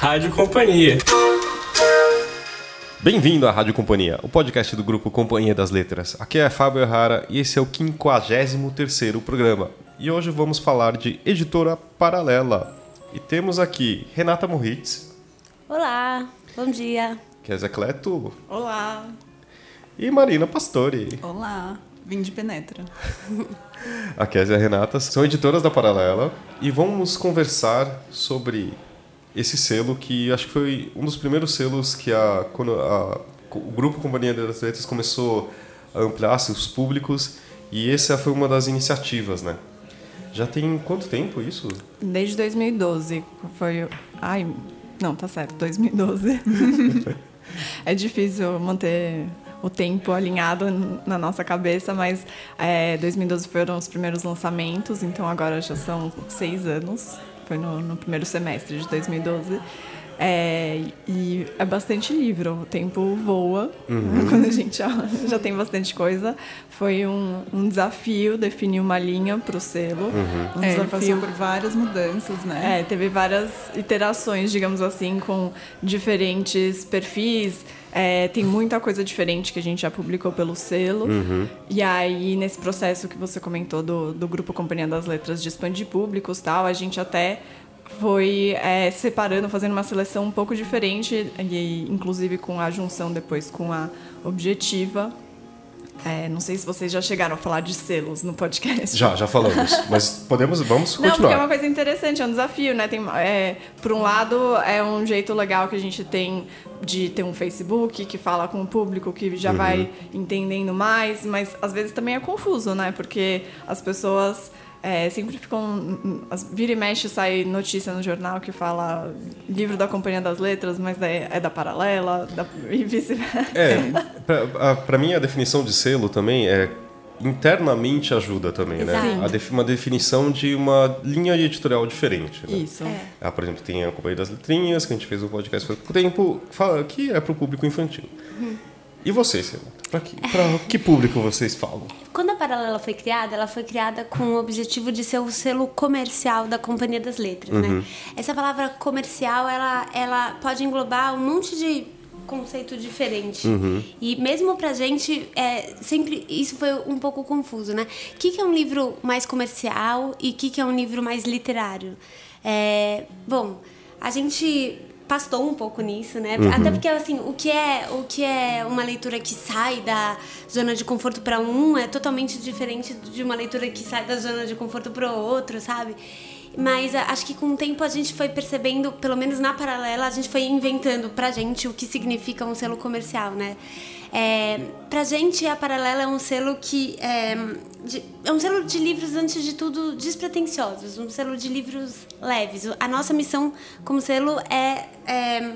Rádio Companhia. Bem-vindo à Rádio Companhia, o podcast do grupo Companhia das Letras. Aqui é Fábio Errara e esse é o 53º programa. E hoje vamos falar de Editora Paralela. E temos aqui Renata Moritz, Olá, bom dia. Kézia Cleto Olá. e Marina Pastore. Olá. Vim de Penetra. A Kézia e a Renata são editoras da Paralela e vamos conversar sobre esse selo que acho que foi um dos primeiros selos que a, quando a- o grupo Companhia das Letras começou a ampliar seus públicos e essa foi uma das iniciativas, né? Já tem quanto tempo isso? Desde 2012. Foi. Ai, não, tá certo, 2012. é difícil manter o tempo alinhado na nossa cabeça, mas é, 2012 foram os primeiros lançamentos, então agora já são seis anos. Foi no, no primeiro semestre de 2012. É, e é bastante livro, o tempo voa quando a gente já, já tem bastante coisa. Foi um, um desafio definir uma linha para o selo. Um É, ele desafio passou por várias mudanças, né? é, teve várias iterações, digamos assim, com diferentes perfis. É, tem muita coisa diferente que a gente já publicou pelo selo. E aí, nesse processo que você comentou do, do Grupo Companhia das Letras de expandir públicos tal, a gente até foi é, separando, fazendo uma seleção um pouco diferente, e inclusive com a junção depois com a objetiva. É, não sei se vocês já chegaram a falar de selos no podcast. Já, já falamos, mas podemos, vamos Não, porque é continuar. uma coisa interessante, é um desafio, né? Tem, é, por um lado, é um jeito legal que a gente tem de ter um Facebook que fala com o público, que já vai entendendo mais, mas às vezes também é confuso, né? Porque as pessoas é, sempre ficam. Vira e mexe sai notícia no jornal que fala livro da Companhia das Letras, mas daí é da Paralela, da, e vice-versa. É, pra, a- pra mim a definição de selo também é internamente ajuda também, né? Exato. A defi- uma definição de uma linha editorial diferente. Né? Isso. Ah, por exemplo, tem a Companhia das Letrinhas, que a gente fez um podcast faz pouco tempo, fala que é para o público infantil. E vocês, para que, pra que público vocês falam? Quando a Paralela foi criada, ela foi criada com o objetivo de ser o selo comercial da Companhia das Letras, né? Essa palavra comercial, ela, ela pode englobar um monte de conceito diferente. E mesmo pra gente, é, sempre isso foi um pouco confuso, né? O que, que é um livro mais comercial e o que, que é um livro mais literário? É, bom, a gente pastou um pouco nisso, né? Até porque assim, o que é o que é uma leitura que sai da zona de conforto para um é totalmente diferente de uma leitura que sai da zona de conforto para o outro, sabe? Mas acho que com o tempo a gente foi percebendo, pelo menos na paralela, a gente foi inventando pra gente o que significa um selo comercial, né? É, pra gente, a Paralela é um selo que. É, de- é um selo de livros, antes de tudo, despretensiosos, um selo de livros leves. A nossa missão como selo é. é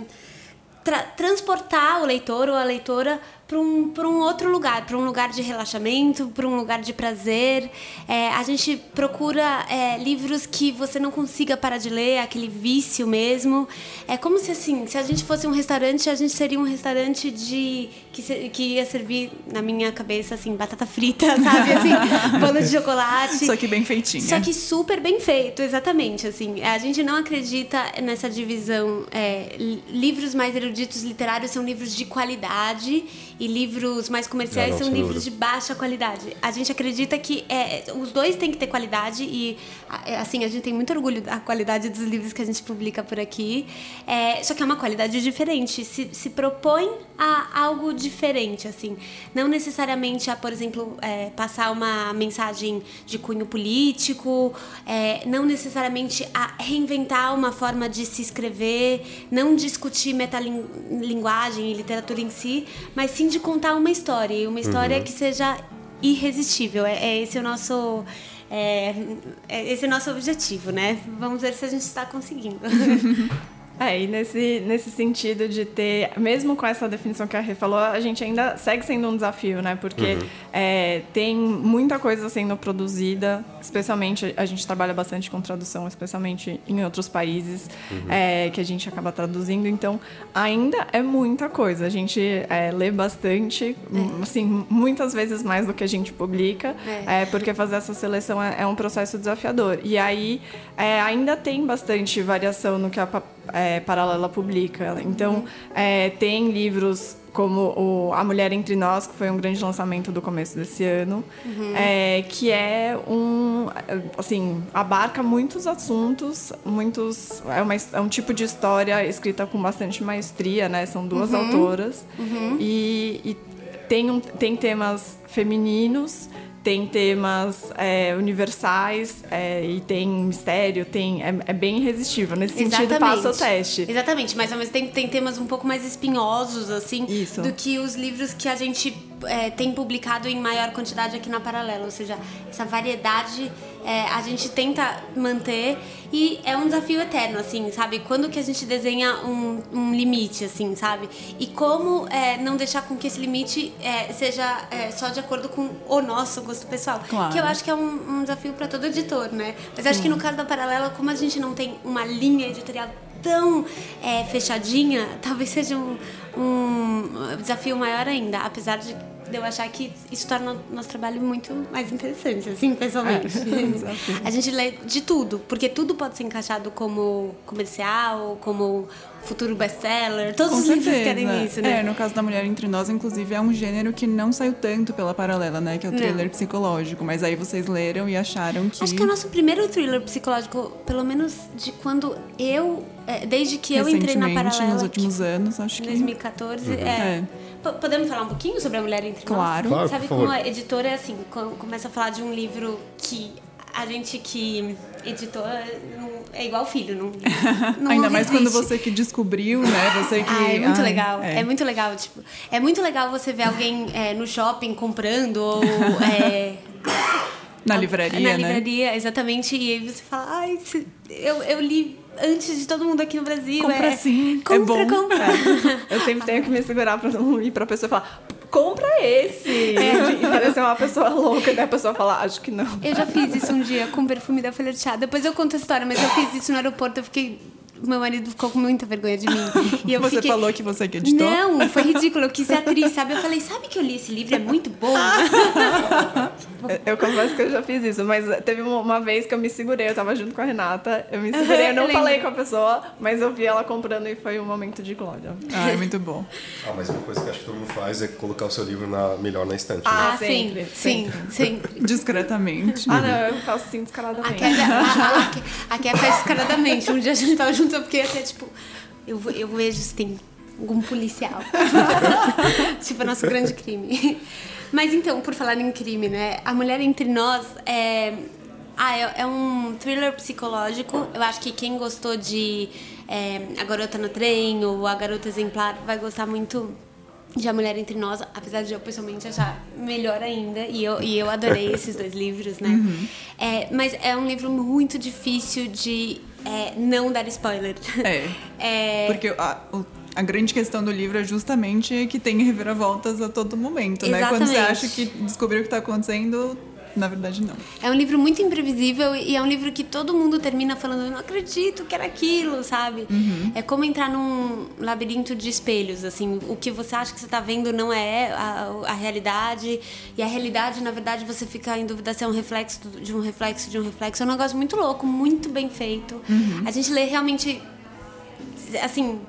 tra- transportar o leitor ou a leitora para um, pra um outro lugar, para um lugar de relaxamento, para um lugar de prazer. É, a gente procura é, livros que você não consiga parar de ler, aquele vício mesmo. É como se assim, se a gente fosse um restaurante, a gente seria um restaurante de que, se- que ia servir na minha cabeça assim batata frita, sabe, assim, bolo de chocolate. Só que bem feitinha. Só que super bem feito, exatamente. Assim, a gente não acredita nessa divisão. é, li- livros mais eruditos literários são livros de qualidade e livros mais comerciais não, são livros dúvida. de baixa qualidade. A gente acredita que é, os dois têm que ter qualidade e a- é, assim a gente tem muito orgulho da qualidade dos livros que a gente publica por aqui. É, só que é uma qualidade diferente. Se, se propõe a algo diferente, assim. Não necessariamente a, por exemplo, é, passar uma mensagem de cunho político, é, não necessariamente a reinventar uma forma de se escrever, não discutir metalinguagem e literatura em si, mas sim de contar uma história, e uma história que seja irresistível. É, é esse o nosso. É, é esse é o nosso objetivo, né? Vamos ver se a gente está conseguindo. É, e nesse, nesse sentido de ter, mesmo com essa definição que a Rê falou, a gente ainda segue sendo um desafio, né? Porque é, tem muita coisa sendo produzida, especialmente a gente trabalha bastante com tradução, especialmente em outros países é, que a gente acaba traduzindo, então ainda é muita coisa. A gente é, lê bastante, assim, muitas vezes mais do que a gente publica, É. é, porque fazer essa seleção é, é um processo desafiador. E aí é, ainda tem bastante variação no que a é, Paralela publica. Então, é, tem livros como o A Mulher Entre Nós, que foi um grande lançamento do começo desse ano, é, que é um, assim, abarca muitos assuntos, muitos, é, uma, é um tipo de história escrita com bastante maestria, né? São duas autoras e, e tem, um, tem temas femininos, tem temas é, universais é, e tem mistério, tem é, é bem irresistível. Nesse sentido, passa o teste. Exatamente, mas ao mesmo tempo tem temas um pouco mais espinhosos, assim, Isso. do que os livros que a gente é, tem publicado em maior quantidade aqui na Paralela. Ou seja, essa variedade é, a gente tenta manter e é um desafio eterno, assim, sabe? Quando que a gente desenha um, um limite, assim, sabe? E como é, não deixar com que esse limite é, seja é, só de acordo com o nosso gosto pessoal. Claro. Que eu acho que é um, um desafio para todo editor, né? Mas acho que no caso da Paralela, como a gente não tem uma linha editorial tão é, fechadinha, talvez seja um, um desafio maior ainda, apesar de de eu achar que isso torna o nosso trabalho muito mais interessante, assim, pessoalmente. a gente lê de tudo, porque tudo pode ser encaixado como comercial, como futuro best-seller, todos Com os livros certeza. querem isso, né? É, no caso da Mulher Entre Nós, inclusive, é um gênero que não saiu tanto pela paralela, né? Que é o Não. thriller psicológico. Mas aí vocês leram e acharam que. Acho que é o nosso primeiro thriller psicológico, pelo menos de quando eu, é, desde que eu entrei na Paralela, nos últimos anos, acho que. 2014, é. É. Podemos falar um pouquinho sobre a mulher entre Claro. nós? Claro, Sabe como a editora é assim, quando começa a falar de um livro que a gente que editou é igual filho, não, não Ainda mais quando você que descobriu, né? Você que. Ah, é muito Ai, legal. É. muito legal, tipo, é muito legal você ver alguém é, no shopping comprando ou é, Na livraria, na né? livraria, exatamente. E aí você fala, ai, eu, eu li antes de todo mundo aqui no Brasil. Compra é, sim, é Compra, bom. compra. Eu sempre tenho que me segurar pra não ir pra pessoa e falar, compra esse! É. E parecer uma pessoa louca, e daí a pessoa fala, acho que não. Eu já fiz isso um dia com perfume da folha de chá. Depois eu conto a história, mas eu fiz isso no aeroporto. Eu fiquei. Meu marido ficou com muita vergonha de mim. E eu Você fiquei... falou que você que editou? Não, foi ridículo. Eu quis ser atriz, sabe? Eu falei, sabe que eu li esse livro? É muito bom. Eu, confesso que eu já fiz isso, mas teve uma, vez que eu me segurei, eu tava junto com a Renata, eu me segurei, eu não Eu falei com a pessoa, mas eu vi ela comprando e foi um momento de glória. Ah, é muito bom. Ah, mas uma coisa que acho que todo mundo faz é colocar o seu livro na, melhor na estante. Ah, né? sempre, sim, sempre. Discretamente. Ah, não, eu faço assim descaradamente. A, a, Ké- a Ké faz descaradamente. Um dia a gente tava junto, eu fiquei até tipo. Eu, eu vejo se tem algum policial. tipo, nosso grande crime. Mas então, por falar em crime, né? A Mulher Entre Nós é. Ah, é, é um thriller psicológico. Eu acho que quem gostou de é, A Garota no Trem ou A Garota Exemplar vai gostar muito de A Mulher Entre Nós, apesar de eu pessoalmente achar melhor ainda, e eu, e eu adorei esses dois livros, né? É, mas é um livro muito difícil de é, não dar spoiler. É. É, Porque a, a grande questão do livro é justamente que tem reviravoltas a todo momento, né? Quando você Exatamente. acha que descobriu o que tá acontecendo, na verdade não. É um livro muito imprevisível e é um livro que todo mundo termina falando, eu não acredito que era aquilo, sabe? É como entrar num labirinto de espelhos, assim, o que você acha que você tá vendo não é a, a realidade, e a realidade, na verdade, você fica em dúvida se é um reflexo de um reflexo de um reflexo. É um negócio muito louco, muito bem feito. A gente lê realmente, assim,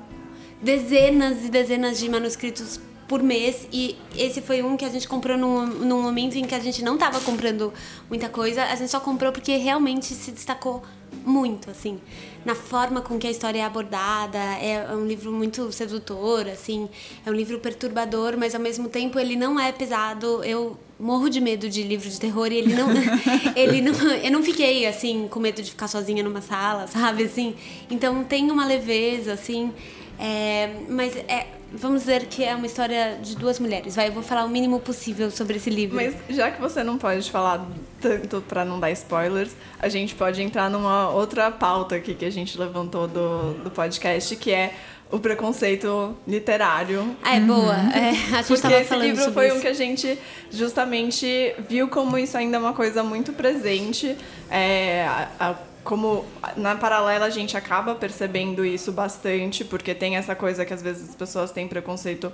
dezenas e dezenas de manuscritos por mês. E esse foi um que a gente comprou num, num momento em que a gente não estava comprando muita coisa, a gente só comprou porque realmente se destacou muito, assim, na forma com que a história é abordada, é um livro muito sedutor, assim, é um livro perturbador, mas ao mesmo tempo ele não é pesado, eu morro de medo de livro de terror e ele não, ele não, eu não fiquei, assim, com medo de ficar sozinha numa sala, sabe, assim, então tem uma leveza, assim, é, mas é, vamos dizer que é uma história de duas mulheres. Vai, eu vou falar o mínimo possível sobre esse livro. Mas já que você não pode falar tanto pra não dar spoilers, a gente pode entrar numa outra pauta aqui que a gente levantou do, do podcast, que é o preconceito literário. Ah, é boa. É, a gente Porque tava esse falando livro sobre foi isso. um que a gente justamente viu como isso ainda é uma coisa muito presente. É, a- a- como na paralela a gente acaba percebendo isso bastante, porque tem essa coisa que às vezes as pessoas têm preconceito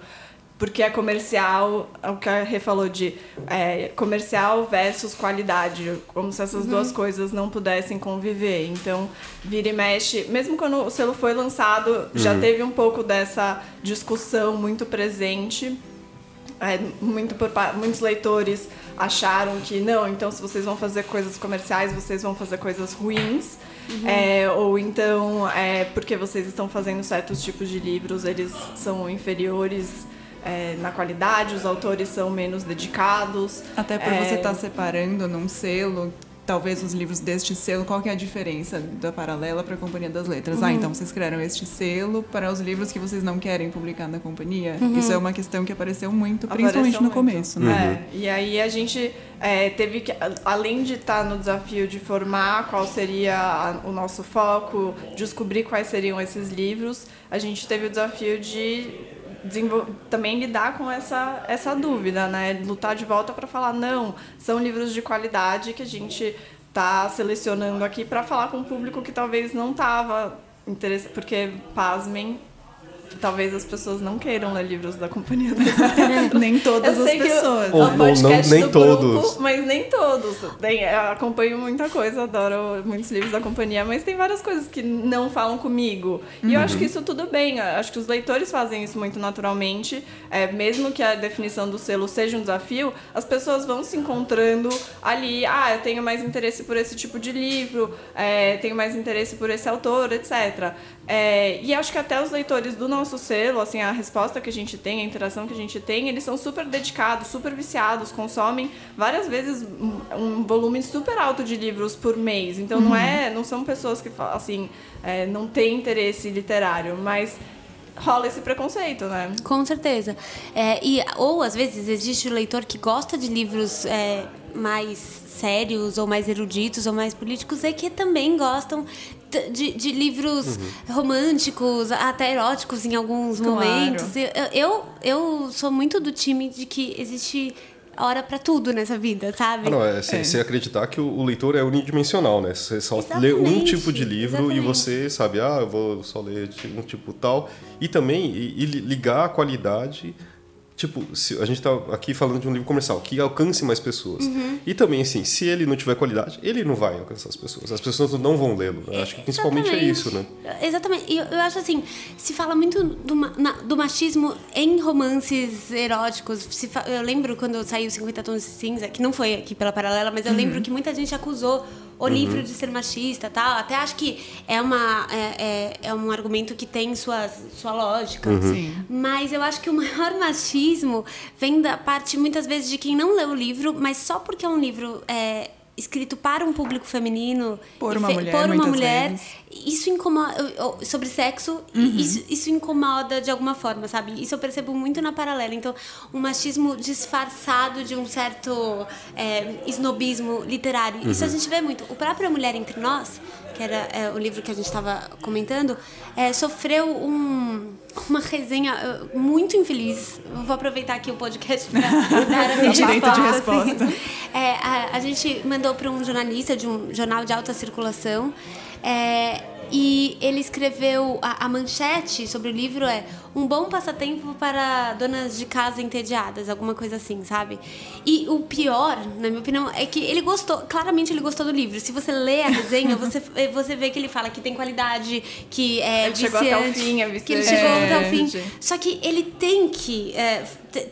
porque é comercial, é o que a Rê falou de é, comercial versus qualidade, como se essas duas coisas não pudessem conviver. Então, vira e mexe, mesmo quando o selo foi lançado, já teve um pouco dessa discussão muito presente. É, muito por, muitos leitores acharam que não, então se vocês vão fazer coisas comerciais, vocês vão fazer coisas ruins. É, ou então, é, porque vocês estão fazendo certos tipos de livros, eles são inferiores é, na qualidade, os autores são menos dedicados. Até por É, você estar separando num selo, talvez os livros deste selo, qual que é a diferença da paralela para a Companhia das Letras? Uhum. Ah, então vocês criaram este selo para os livros que vocês não querem publicar na companhia? Uhum. Isso é uma questão que apareceu muito, principalmente Apareceu no muito. começo, né? É, e aí a gente é, teve que, além de estar no desafio de formar qual seria a- o nosso foco, descobrir quais seriam esses livros, a gente teve o desafio de também lidar com essa, essa dúvida, né? Lutar de volta para falar, não, são livros de qualidade que a gente tá selecionando aqui para falar com um público que talvez não tava interessado, porque, pasmem, talvez as pessoas não queiram ler livros da Companhia. Nem todas Eu as pessoas. é Ou- ou não- podcast nem do grupo, todos. mas nem todos. Tem, eu acompanho muita coisa, adoro muitos livros da companhia, mas tem várias coisas que não falam comigo. E eu acho que isso tudo bem. eu Acho que os leitores fazem isso muito naturalmente. É, mesmo que a definição do selo seja um desafio, as pessoas vão se encontrando ali. Ah, eu tenho mais interesse por esse tipo de livro, é, tenho mais interesse por esse autor, etc. É, e acho que até os leitores do nosso selo, assim, a resposta que a gente tem, a interação que a gente tem, eles são super dedicados, super viciados, consomem várias vezes um, um volume super alto de livros por mês. Então não é, não são pessoas que assim, é, não têm interesse literário, mas rola esse preconceito, né? Com certeza. É, e, ou, às vezes, existe o leitor que gosta de livros é, mais sérios, ou mais eruditos, ou mais políticos, e que também gostam de, de livros românticos, até eróticos em alguns Claro. momentos. Eu, eu, eu sou muito do time de que existe hora pra tudo nessa vida, sabe? Ah, não, é você você acreditar que o, o leitor é unidimensional, né? Você só lê um Exatamente, tipo de livro e exatamente. você sabe, ah, eu vou só ler um tipo tal. E também e, e li- ligar a qualidade. Tipo, se, a gente tá aqui falando de um livro comercial que alcance mais pessoas. Uhum. E também, assim, se ele não tiver qualidade, ele não vai alcançar as pessoas. As pessoas não vão lê-lo. Acho que principalmente é isso, né? Exatamente. E eu, eu acho assim, se fala muito do, na- do machismo em romances eróticos. Se fa- eu lembro quando saiu 50 Tons de Cinza, que não foi aqui pela Paralela, mas eu lembro que muita gente acusou o livro de ser machista tal. Até acho que é, uma, é, é, é um argumento que tem sua, sua lógica. Sim. Mas eu acho que o maior machismo vem da parte, muitas vezes, de quem não leu o livro, mas só porque é um livro é, escrito para um público feminino. Por uma fe- mulher, Por uma mulher. vezes. Isso incomoda. Sobre sexo, Uhum. isso, isso incomoda de alguma forma, sabe? Isso eu percebo muito na paralela. Então, um machismo disfarçado de um certo é, snobismo literário. Isso a Uhum. gente vê muito. O próprio Mulher Entre Nós, que era é, o livro que a gente estava comentando, é, sofreu um, uma resenha é, muito infeliz. Eu vou aproveitar aqui o podcast para dar a minha Direito de resposta, assim. resposta. É, a, a gente mandou para um jornalista de um jornal de alta circulação. é, e ele escreveu a, a manchete sobre o livro é um bom passatempo para donas de casa entediadas, alguma coisa assim, sabe? E o pior, na minha opinião, é que ele gostou, claramente ele gostou do livro. Se você lê a resenha, você, você vê que ele fala que tem qualidade, que é Ele chegou até o viciante, fim, é que ele viciante. chegou É, até o fim. gente. Só que ele tem que é,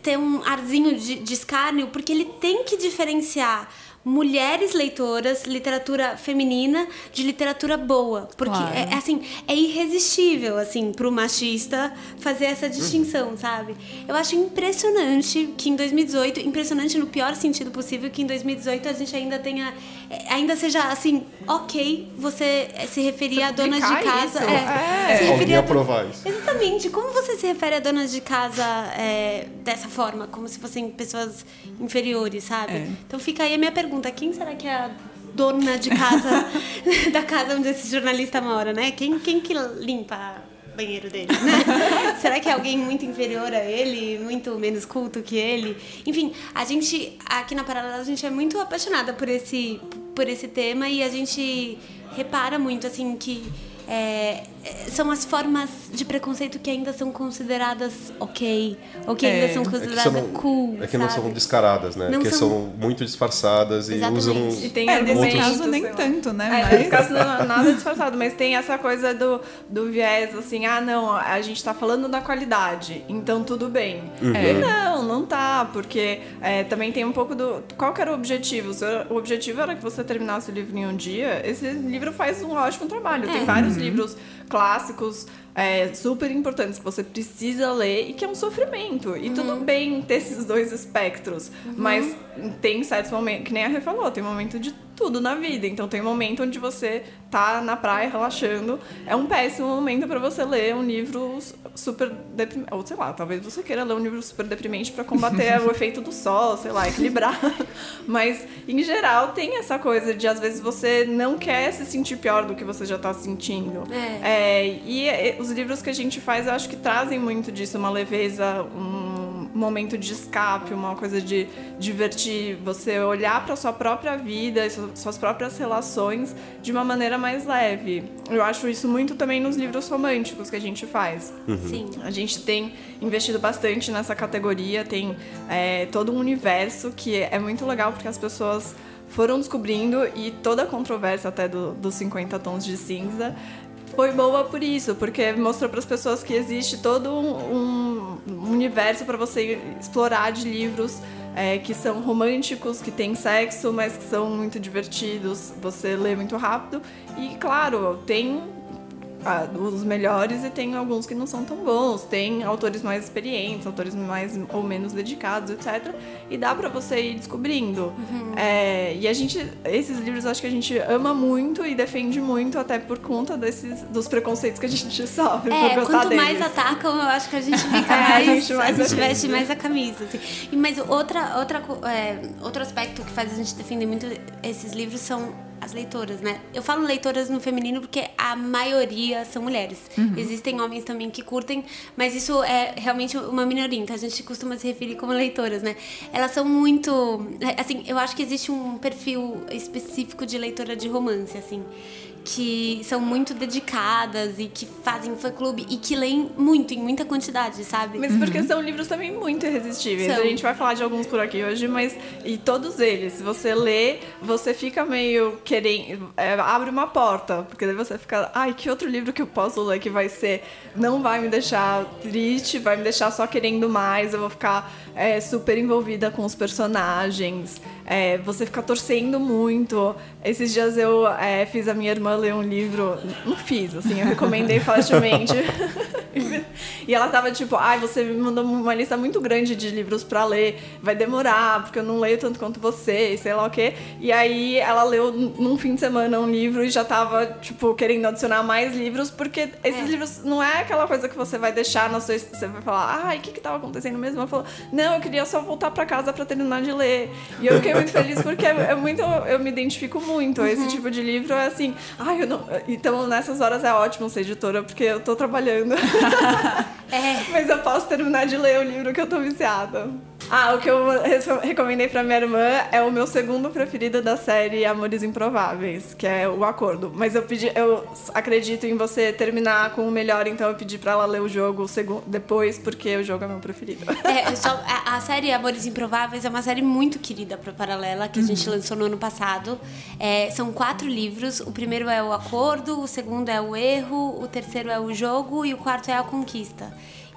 ter um arzinho de, de escárnio, porque ele tem que diferenciar mulheres leitoras, literatura feminina, de literatura boa. Porque, Claro. é, é assim, é irresistível, assim, pro machista fazer essa distinção, sabe? Eu acho impressionante que em 2018, impressionante no pior sentido possível, que em 2018 a gente ainda tenha, é, ainda seja, assim, ok você é, se referir a donas de casa. isso. É, se Alguém referir a aprovar isso. Exatamente. Como você se refere a donas de casa é, dessa forma? Como se fossem pessoas inferiores, sabe? É. Então fica aí a minha pergunta. Quem será que é a dona de casa, da casa onde esse jornalista mora, né? Quem, quem que limpa o banheiro dele, né? será que é alguém muito inferior a ele, muito menos culto que ele? Enfim, a gente, aqui na Paralela, a gente é muito apaixonada por esse, por esse tema e a gente repara muito, assim, que é, são as formas de preconceito que ainda são consideradas ok, ou que É. ainda são É que, consideradas são, cool, é que não sabe? são descaradas, né? Não que são- são... muito disfarçadas e Exatamente. usam. E tem É, nesse argumentos, caso nem tanto, né? É, Mas- nesse caso não é nada disfarçado, mas tem essa coisa do, do viés, assim, ah, não, a gente tá falando da qualidade, então tudo bem. E não, não tá, porque é, também tem um pouco do... Qual que era o objetivo? O seu- O objetivo era que você terminasse o livro em um dia. Esse livro faz um ótimo trabalho. Tem É. vários livros clássicos é, super importantes que você precisa ler e que é um sofrimento. E tudo bem ter esses dois espectros, mas tem certos momentos, que nem a Rê falou, tem momento de tudo na vida. Então tem um momento onde você tá na praia relaxando, é um péssimo momento para você ler um livro super deprimente, ou sei lá, talvez você queira ler um livro super deprimente para combater o efeito do sol, sei lá, equilibrar. Mas em geral tem essa coisa de às vezes você não quer se sentir pior do que você já tá sentindo. É. É, e os livros que a gente faz, eu acho que trazem muito disso, uma leveza, um momento de escape, uma coisa de divertir, você olhar para sua própria vida, e suas próprias relações de uma maneira mais leve. Eu acho isso muito também nos livros românticos que a gente faz. Sim. A gente tem investido bastante nessa categoria, tem é, todo um universo que é muito legal porque as pessoas foram descobrindo e toda a controvérsia até do- dos 50 tons de cinza foi boa por isso, porque mostrou para as pessoas que existe todo um, um universo para você explorar de livros é, que são românticos, que tem sexo, mas que são muito divertidos, você lê muito rápido. E claro, tem ah, os melhores e tem alguns que não são tão bons. Tem autores mais experientes, autores mais ou menos dedicados, etc. E dá pra você ir descobrindo. É, e a gente, esses livros acho que a gente ama muito e defende muito, até por conta desses, dos preconceitos que a gente sofre É, quanto mais deles. atacam, eu acho que a gente fica É, a mais. gente mais a gente veste mais a camisa. Assim. E, mas outra, outra, é, outro aspecto que faz a gente defender muito esses livros são as leitoras, né? Eu falo leitoras no feminino porque a maioria são mulheres. Existem homens também que curtem, mas isso é realmente uma minoria, então a gente costuma se referir como leitoras, né? Elas são muito. Assim, eu acho que existe um perfil específico de leitora de romance, assim que são muito dedicadas e que fazem fã-clube e que leem muito, em muita quantidade, sabe? Mas porque são livros também muito irresistíveis. São. A gente vai falar de alguns por aqui hoje, mas e todos eles, se você lê, você fica meio querendo, é, abre uma porta, porque daí você fica, ai, que outro livro que eu posso ler que vai ser, não vai me deixar triste, vai me deixar só querendo mais, eu vou ficar é, super envolvida com os personagens, é, você fica torcendo muito. Esses dias eu é, fiz a minha irmã ler um livro, não fiz, assim, eu recomendei fortemente. E ela tava tipo, ai, você me mandou uma lista muito grande de livros pra ler, vai demorar, porque eu não leio tanto quanto você, e sei lá o quê. E aí ela leu num fim de semana um livro e já tava, tipo, querendo adicionar mais livros, porque esses É. livros não é aquela coisa que você vai deixar na sua. Você vai falar, ai, o que que tava acontecendo mesmo? Ela falou, não, eu queria só voltar pra casa pra terminar de ler. E eu fiquei muito feliz porque é, é muito. Eu me identifico muito. Esse tipo de livro é assim, ai, eu não. Então nessas horas é ótimo ser editora, porque eu tô trabalhando. É. Mas eu posso terminar de ler o livro que eu tô viciada. Ah, o que eu re- recomendei pra minha irmã é o meu segundo preferido da série Amores Improváveis, que é o Acordo. Mas eu pedi, eu acredito em você terminar com o melhor, então eu pedi pra ela ler o jogo depois, porque o jogo é meu preferido. É, só, a, a série Amores Improváveis é uma série muito querida pra Paralela, que a gente lançou no ano passado. É, são quatro livros. O primeiro é o Acordo, o segundo é o Erro, o terceiro é o Jogo e o quarto é a Conquista.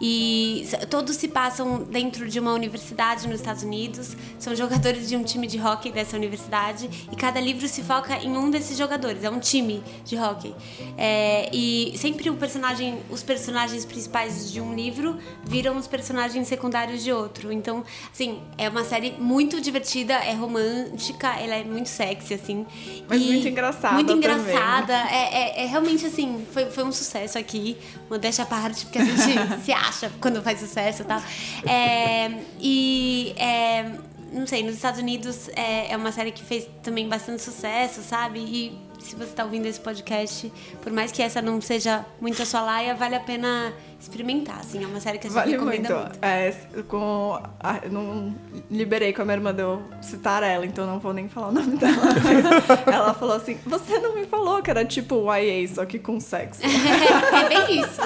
E todos se passam dentro de uma universidade nos Estados Unidos. São jogadores de um time de hockey dessa universidade. E cada livro se foca em um desses jogadores. É um time de hockey. É, e sempre o personagem, os personagens principais de um livro viram os personagens secundários de outro. Então, assim, é uma série muito divertida, é romântica, ela é muito sexy, assim. Mas E muito engraçada Muito também. engraçada. É, é- é realmente assim, foi, foi um sucesso aqui. Modéstia à parte, porque a gente se acha quando faz sucesso e tal. É, e. é, não sei, nos Estados Unidos é, é uma série que fez também bastante sucesso, sabe? E se você está ouvindo esse podcast, por mais que essa não seja muito a sua laia, vale a pena experimentar, assim. É uma série que a gente Vale recomenda muito. muito. É, com, a- não liberei com a minha irmã de eu citar ela, então não vou nem falar o nome dela. Ela falou assim: Você não me falou que era tipo YA, só que com sexo. é bem isso.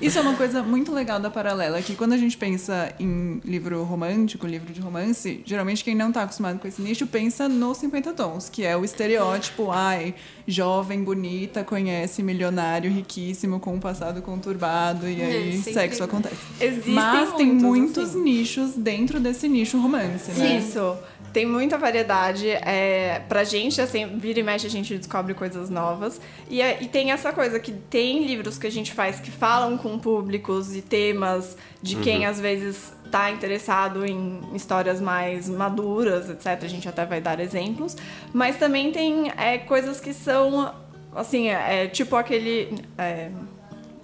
Isso é uma coisa muito legal da Paralela, que quando a gente pensa em livro romântico, livro de romance, geralmente quem não tá acostumado com esse nicho pensa nos 50 tons, que é o estereótipo, ai, jovem, bonita, conhece milionário, riquíssimo, com um passado conturbado, e aí É, sexo acontece. Existem Mas tem muitos, muitos assim. nichos dentro desse nicho romance, né? Isso. Tem muita variedade. É, pra gente, assim, vira e mexe, a gente descobre coisas novas. E, é- e tem essa coisa que tem livros que a gente faz que falam com públicos e temas de quem às vezes tá interessado em histórias mais maduras, etc. A gente até vai dar exemplos. Mas também tem é, coisas que são, assim, é, é tipo aquele. é,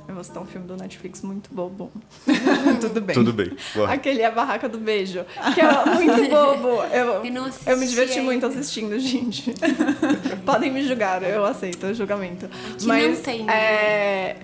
eu vou citar um filme do Netflix muito bobo. Tudo bem. Tudo bem. Vai. Aquele A Barraca do Beijo. Que é muito bobo. Eu, Eu eu me diverti ainda. muito assistindo, gente. Podem me julgar, eu aceito o julgamento. Que Mas, não tem, né? é... é,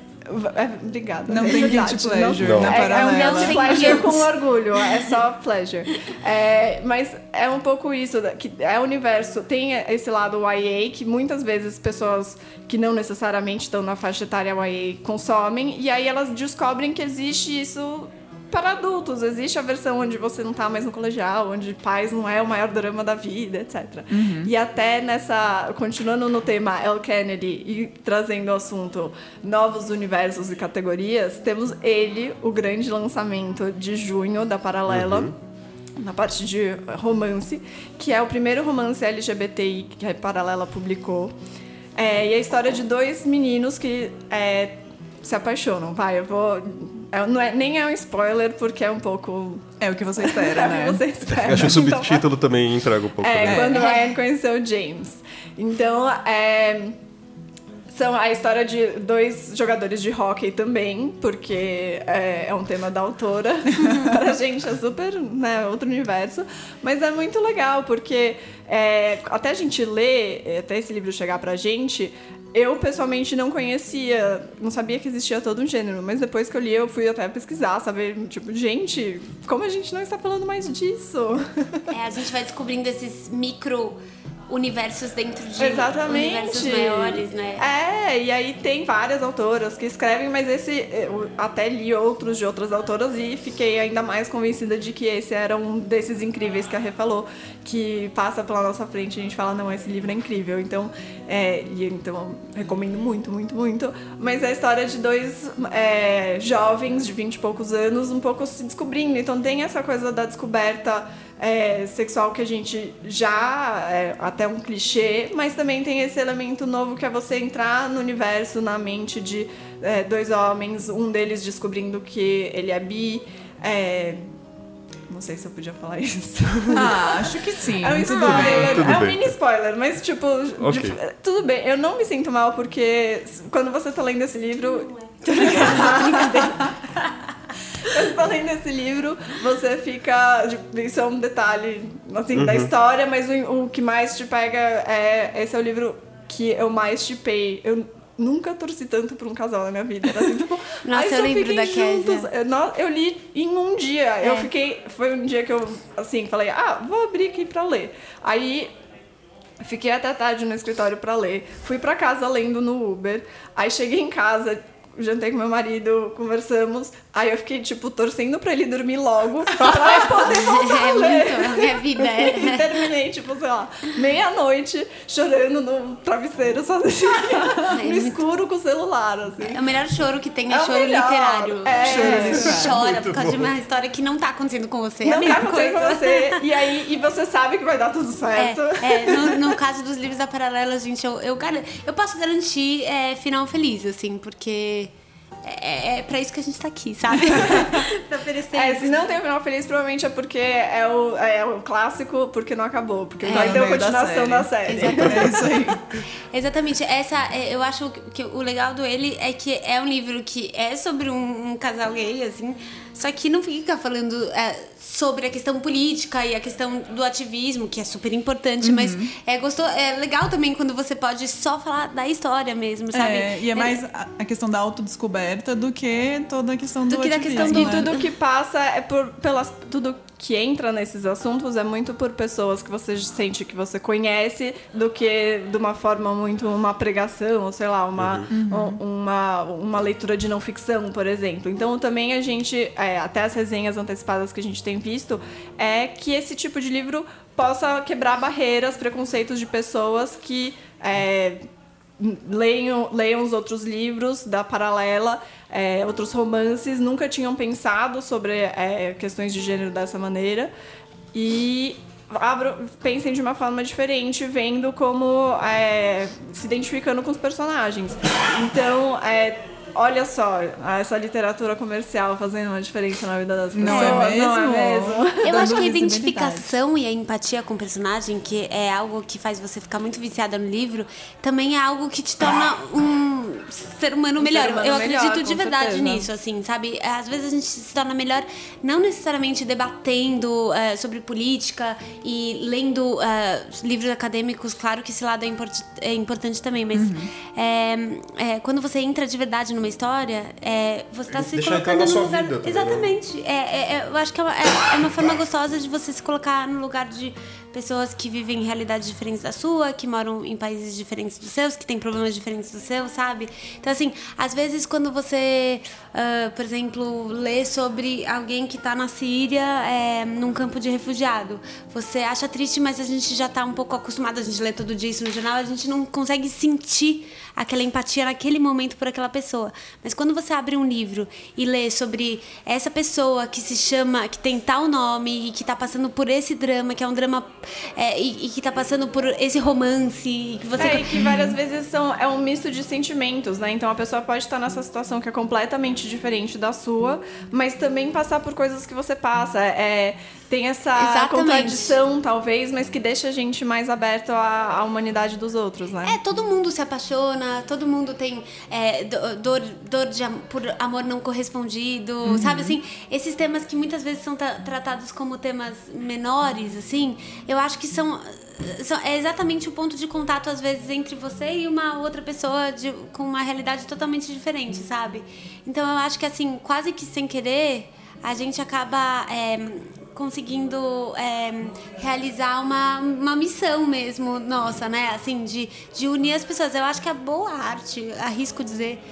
Obrigada. Não é tem verdade, guilty pleasure Não. na É, é um Paralela. guilty pleasure com orgulho, é só pleasure. É, mas é um pouco isso, que é o universo, tem esse lado YA, que muitas vezes pessoas que não necessariamente estão na faixa etária YA consomem, e aí elas descobrem que existe isso para adultos. Existe a versão onde você não tá mais no colegial, onde pais não é o maior drama da vida, etc. E até nessa. Continuando no tema El Kennedy e trazendo o assunto novos universos e categorias, temos ele, o grande lançamento de junho da Paralela. Na parte de romance, que é o primeiro romance LGBTI que a Paralela publicou. É, e a história de dois meninos que é, se apaixonam. Vai, eu vou. é, não é, nem é um spoiler, porque é um pouco. É o que você espera, é o né? que você espera. Acho que o Então, subtítulo também entrega um pouco. é, né? quando Ryan conheceu o James. Então, é, são a história de dois jogadores de hockey também, porque é, é um tema da autora. pra gente é super né, outro universo. Mas é muito legal, porque é, até a gente ler, até esse livro chegar pra gente, eu pessoalmente não conhecia, não sabia que existia todo um gênero, mas depois que eu li, eu fui até pesquisar, saber, tipo, gente, como a gente não está falando mais disso? É, a gente vai descobrindo esses micro universos dentro de Exatamente. universos maiores, né? É, e aí tem várias autoras que escrevem, mas esse eu até li outros de outras autoras e fiquei ainda mais convencida de que esse era um desses incríveis que a Rê falou, que passa pela nossa frente e a gente fala, não, esse livro é incrível. Então, é, e então recomendo muito, muito, muito. Mas é a história de dois é, jovens de 20 e poucos anos, um pouco se descobrindo. Então tem essa coisa da descoberta é, sexual que a gente já é até um clichê, mas também tem esse elemento novo que é você entrar no universo, na mente de é, dois homens, um deles descobrindo que ele é bi. é, não sei se eu podia falar isso. Ah, acho que sim. É um tudo spoiler, bem. Tudo é um bem. mini spoiler, mas tipo, Ok. de- tudo bem. Eu não me sinto mal porque quando você tá lendo esse livro. Quando você tá lendo esse livro, você fica. Isso é um detalhe assim, da história, mas o, o que mais te pega é. Esse é o livro que eu mais chipei. Eu nunca torci tanto por um casal na minha vida. Era assim, tipo, Nossa, eu só lembro da juntos. Eu, no- eu li em um dia. Eu É. fiquei. Foi um dia que eu, assim, falei, ah, vou abrir aqui pra ler. Aí Fiquei até tarde no escritório pra ler. Fui pra casa lendo no Uber. Aí cheguei em casa, jantei com meu marido, conversamos. Aí eu fiquei, tipo, torcendo pra ele dormir logo pra eu poder voltar a É muito minha vida. E É. terminei, tipo, sei lá, meia-noite, chorando no travesseiro sozinha, no muito- escuro com o celular, assim. É o melhor choro que tem, é, É choro melhor. literário. É. Choro Você chora por causa de uma história que não tá acontecendo com você. é a Não tá mesma acontecendo com coisa. você. E aí, e você sabe que vai dar tudo certo. É, é, no, no caso dos livros da Paralela, gente, eu, eu, gar- eu posso garantir é, final feliz, assim, porque é, é pra isso que a gente tá aqui, sabe? pra oferecer É, isso. se não tem o final feliz, provavelmente é porque é o, é o clássico porque não acabou. Porque vai no ter a meio da continuação da série. série. É isso aí. Exatamente. Essa, é, eu acho que, que o legal do ele é que é um livro que é sobre um, um casal gay, assim, só que não fica falando é, sobre a questão política e a questão do ativismo, que é super importante, mas é, gostou, é legal também quando você pode só falar da história mesmo, sabe? É, e é mais a- a questão da autodescoberta do que toda a questão do, Do que da ativismo, questão do- né? E tudo que passa é por pelas tudo que entra nesses assuntos é muito por pessoas que você sente que você conhece do que de uma forma muito uma pregação, ou sei lá, uma um- uma, uma leitura de não ficção, por exemplo. Então também a gente é, até as resenhas antecipadas que a gente tem visto é que esse tipo de livro possa quebrar barreiras, preconceitos de pessoas que é, leiam, leiam os outros livros da Paralela, é, outros romances, nunca tinham pensado sobre é, questões de gênero dessa maneira. E abro, pensem de uma forma diferente, vendo como é, se identificando com os personagens. Então, é, olha só, essa literatura comercial fazendo uma diferença na vida das pessoas. Não é Não é mesmo? mesmo? Eu acho que a identificação e a empatia com o personagem, que é algo que faz você ficar muito viciada no livro, também é algo que te torna um ser humano Um melhor. ser humano Eu melhor, acredito de verdade certeza. nisso, assim, sabe? Às vezes a gente se torna melhor não necessariamente debatendo eh, sobre política e lendo eh, livros acadêmicos, claro que esse lado é, import- é importante também, mas Uhum. é, é, quando você entra de verdade numa história, é, você está se colocando no lugar... vida né? Exatamente. É, é- é- eu acho que é uma, é- é uma forma gostosa de você se colocar no lugar de pessoas que vivem em realidades diferentes da sua, que moram em países diferentes dos seus, que têm problemas diferentes dos seus, sabe? Então, assim, às vezes quando você, ah, por exemplo, lê sobre alguém que tá na Síria é, num campo de refugiado, você acha triste, mas a gente já tá um pouco acostumado, a gente lê todo dia isso no jornal, a gente não consegue sentir aquela empatia naquele momento por aquela pessoa. Mas quando você abre um livro e lê sobre essa pessoa que se chama, que tem tal nome e que tá passando por esse drama, que é um drama é, e, e que tá passando por esse romance, que você É, e que várias vezes são, é um misto de sentimentos, né? Então a pessoa pode estar nessa situação que é completamente diferente da sua, mas também passar por coisas que você passa. É, tem essa Exatamente. contradição, talvez, mas que deixa a gente mais aberto à, à humanidade dos outros, né? É, todo mundo se apaixona, todo mundo tem é, do- dor, dor de por amor não correspondido, sabe assim? Esses temas que muitas vezes são tra- tratados como temas menores, assim, eu acho que são, são- é exatamente o ponto de contato, às vezes, entre você e uma outra pessoa de- com uma realidade totalmente diferente, sabe? Então eu acho que, assim, quase que sem querer, a gente acaba. é, conseguindo é, realizar uma, uma missão mesmo nossa, né? Assim, de, de unir as pessoas. Eu acho que a boa arte, arrisco dizer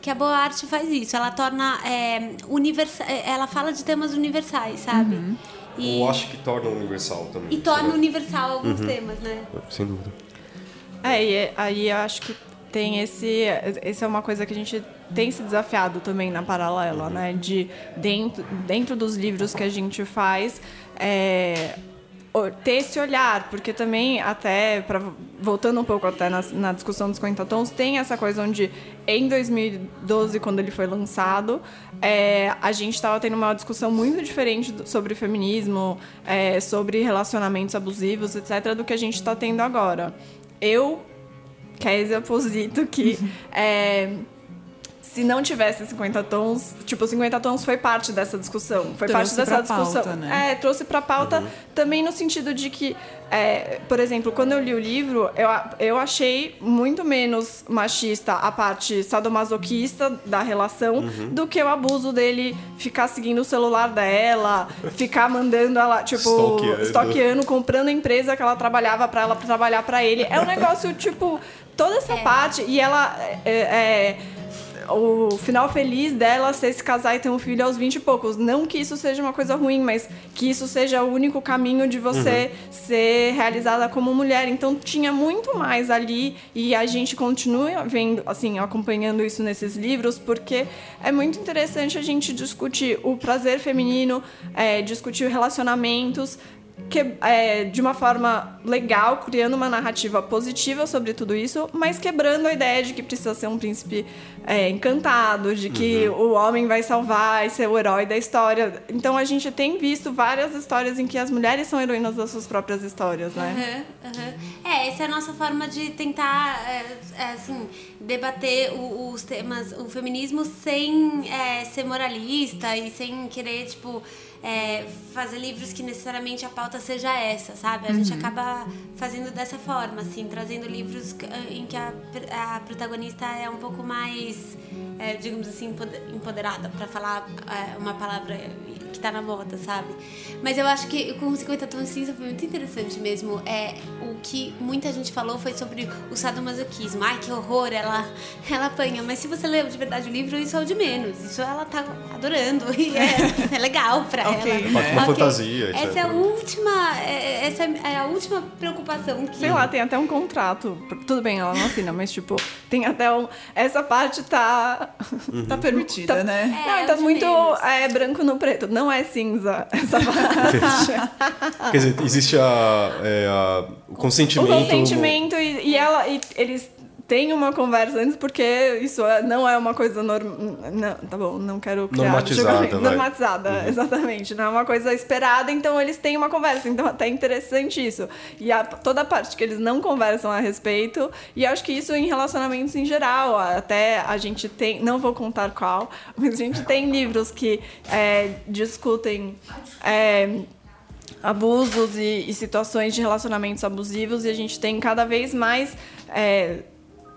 que a boa arte faz isso. Ela torna é, universa, ela fala de temas universais, sabe? E, Eu acho que torna universal também. e torna lá. universal alguns temas, né? Sem dúvida. É, e aí eu acho que tem esse. Essa é uma coisa que a gente tem se desafiado também na paralela, né? De dentro, dentro dos livros que a gente faz. é, ter esse olhar, porque também até pra, voltando um pouco até na, na discussão dos 50 tons, tem essa coisa onde em 2012, quando ele foi lançado, é, a gente estava tendo uma discussão muito diferente sobre feminismo, é, sobre relacionamentos abusivos, etc., do que a gente está tendo agora. Eu, Kézia, posito que é, se não tivesse 50 tons, tipo, 50 tons foi parte dessa discussão. Foi Trouxe parte dessa pra discussão. pauta, né? É, trouxe pra pauta também no sentido de que, é, por exemplo, quando eu li o livro, eu, eu achei muito menos machista a parte sadomasoquista da relação do que o abuso dele ficar seguindo o celular dela, ficar mandando ela, tipo, stalkeando, comprando a empresa que ela trabalhava pra ela trabalhar pra ele. É um negócio, tipo, toda essa parte. E ela. é, é, o final feliz dela ser se casar e ter um filho aos 20 e poucos. Não que isso seja uma coisa ruim, mas que isso seja o único caminho de você ser realizada como mulher. Então tinha muito mais ali e a gente continua vendo, assim, acompanhando isso nesses livros, porque é muito interessante a gente discutir o prazer feminino, é, discutir relacionamentos, que, é, de uma forma legal, criando uma narrativa positiva sobre tudo isso, mas quebrando a ideia de que precisa ser um príncipe é, encantado, de que o homem vai salvar e ser o herói da história. Então a gente tem visto várias histórias em que as mulheres são heroínas das suas próprias histórias, né? Aham, aham. É, essa é a nossa forma de tentar, é, é, assim, debater o- os temas, o feminismo sem é, ser moralista e sem querer, tipo, é, fazer livros que necessariamente a pauta seja essa, sabe? A gente acaba fazendo dessa forma, assim, trazendo livros eh, em que a, a protagonista é um pouco mais, é, digamos assim, empoder- empoderada, para falar é, uma palavra que tá na moda, sabe? Mas eu acho que com 50 tons de cinza foi muito interessante mesmo. É, o que muita gente falou foi sobre o sadomasoquismo. Ai, que horror, ela, ela apanha. Mas se você leu de verdade o livro, isso é o de menos. Isso ela tá adorando e é, é legal pra Ok, ela. né? Uma Ok. fantasia, etc. Essa é a última, é- essa é a última preocupação que Sei lá, tem até um contrato. Tudo bem, ela não assina, mas tipo, tem até um. Essa parte tá. Tá permitida, Tá- né? É, não, é tá muito é, branco no preto. Não é cinza essa parte. Quer dizer, existe a, é, a- o o consentimento. consentimento e, e ela e eles têm uma conversa antes porque isso é- não é uma coisa normal não, tá bom não quero criar Normatizada, vai. Uhum. normatizada exatamente não é uma coisa esperada então eles têm uma conversa então até é interessante isso e a, toda a parte que eles não conversam a respeito e acho que isso em relacionamentos em geral até a gente tem não vou contar qual mas a gente tem livros que é, discutem é, abusos e, e situações de relacionamentos abusivos e a gente tem cada vez mais é,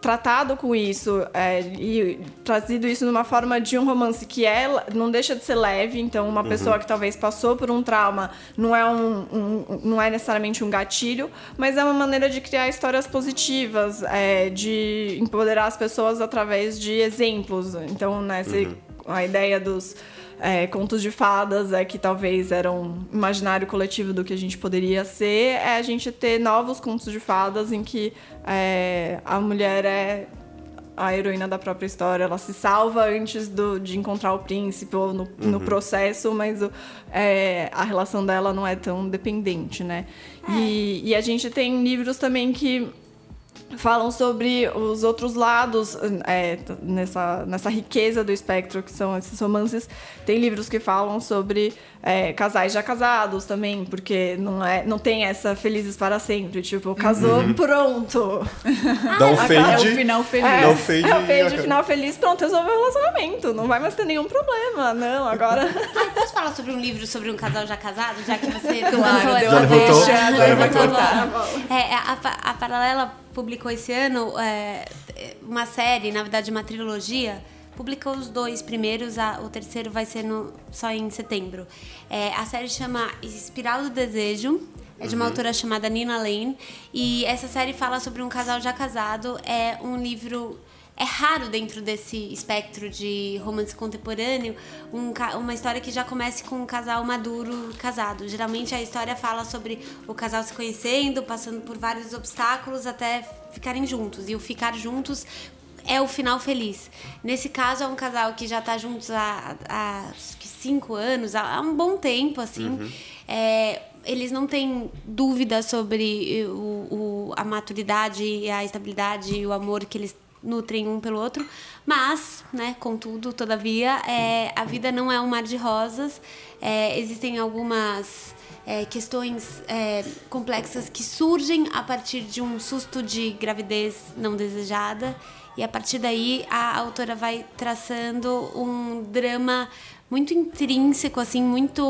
tratado com isso é, e trazido isso numa forma de um romance que é, não deixa de ser leve, então uma pessoa que talvez passou por um trauma não é, um, um- não é necessariamente um gatilho, mas é uma maneira de criar histórias positivas, é, de empoderar as pessoas através de exemplos. Então, né, se- a ideia dos é, contos de fadas é que talvez era um imaginário coletivo do que a gente poderia ser, é a gente ter novos contos de fadas em que é, a mulher é a heroína da própria história, ela se salva antes do, de encontrar o príncipe ou no, no processo, mas o- é, a relação dela não é tão dependente, né? E, e a gente tem livros também que falam sobre os outros lados é, nessa, nessa riqueza do espectro que são esses romances. Tem livros que falam sobre é, casais já casados também, porque não, é, não tem essa felizes para sempre. Tipo, casou, pronto. Dá um É o fade. final feliz. É, Dá um fade é o fade, final feliz, pronto, resolveu o relacionamento. Não vai mais ter nenhum problema. Não, agora. Ai, posso falar sobre um livro sobre um casal já casado, já que você Claro, levantou deu essa a levantou, bola? já agora vai Levantou a cortar. bola. É, a, a- a Paralela publicou esse ano é, uma série, na verdade uma trilogia. Publicou os dois primeiros, a- o terceiro vai ser no- só em setembro. É, a série chama Espiral do Desejo, é de uma autora chamada Nina Lane. E essa série fala sobre um casal já casado. É um livro é raro dentro desse espectro de romance contemporâneo um uma história que já comece com um casal maduro casado. Geralmente a história fala sobre o casal se conhecendo, passando por vários obstáculos até ficarem juntos. E o ficar juntos é o final feliz. Nesse caso, é um casal que já está juntos há, há cinco anos, há, um bom tempo, assim. É, eles não têm dúvida sobre o, o- a maturidade, e a estabilidade e o amor que eles nutrem um pelo outro, mas, né, contudo, todavia, é, a vida não é um mar de rosas. É, existem algumas é, questões é, complexas que surgem a partir de um susto de gravidez não desejada. E a partir daí a autora vai traçando um drama muito intrínseco, assim, muito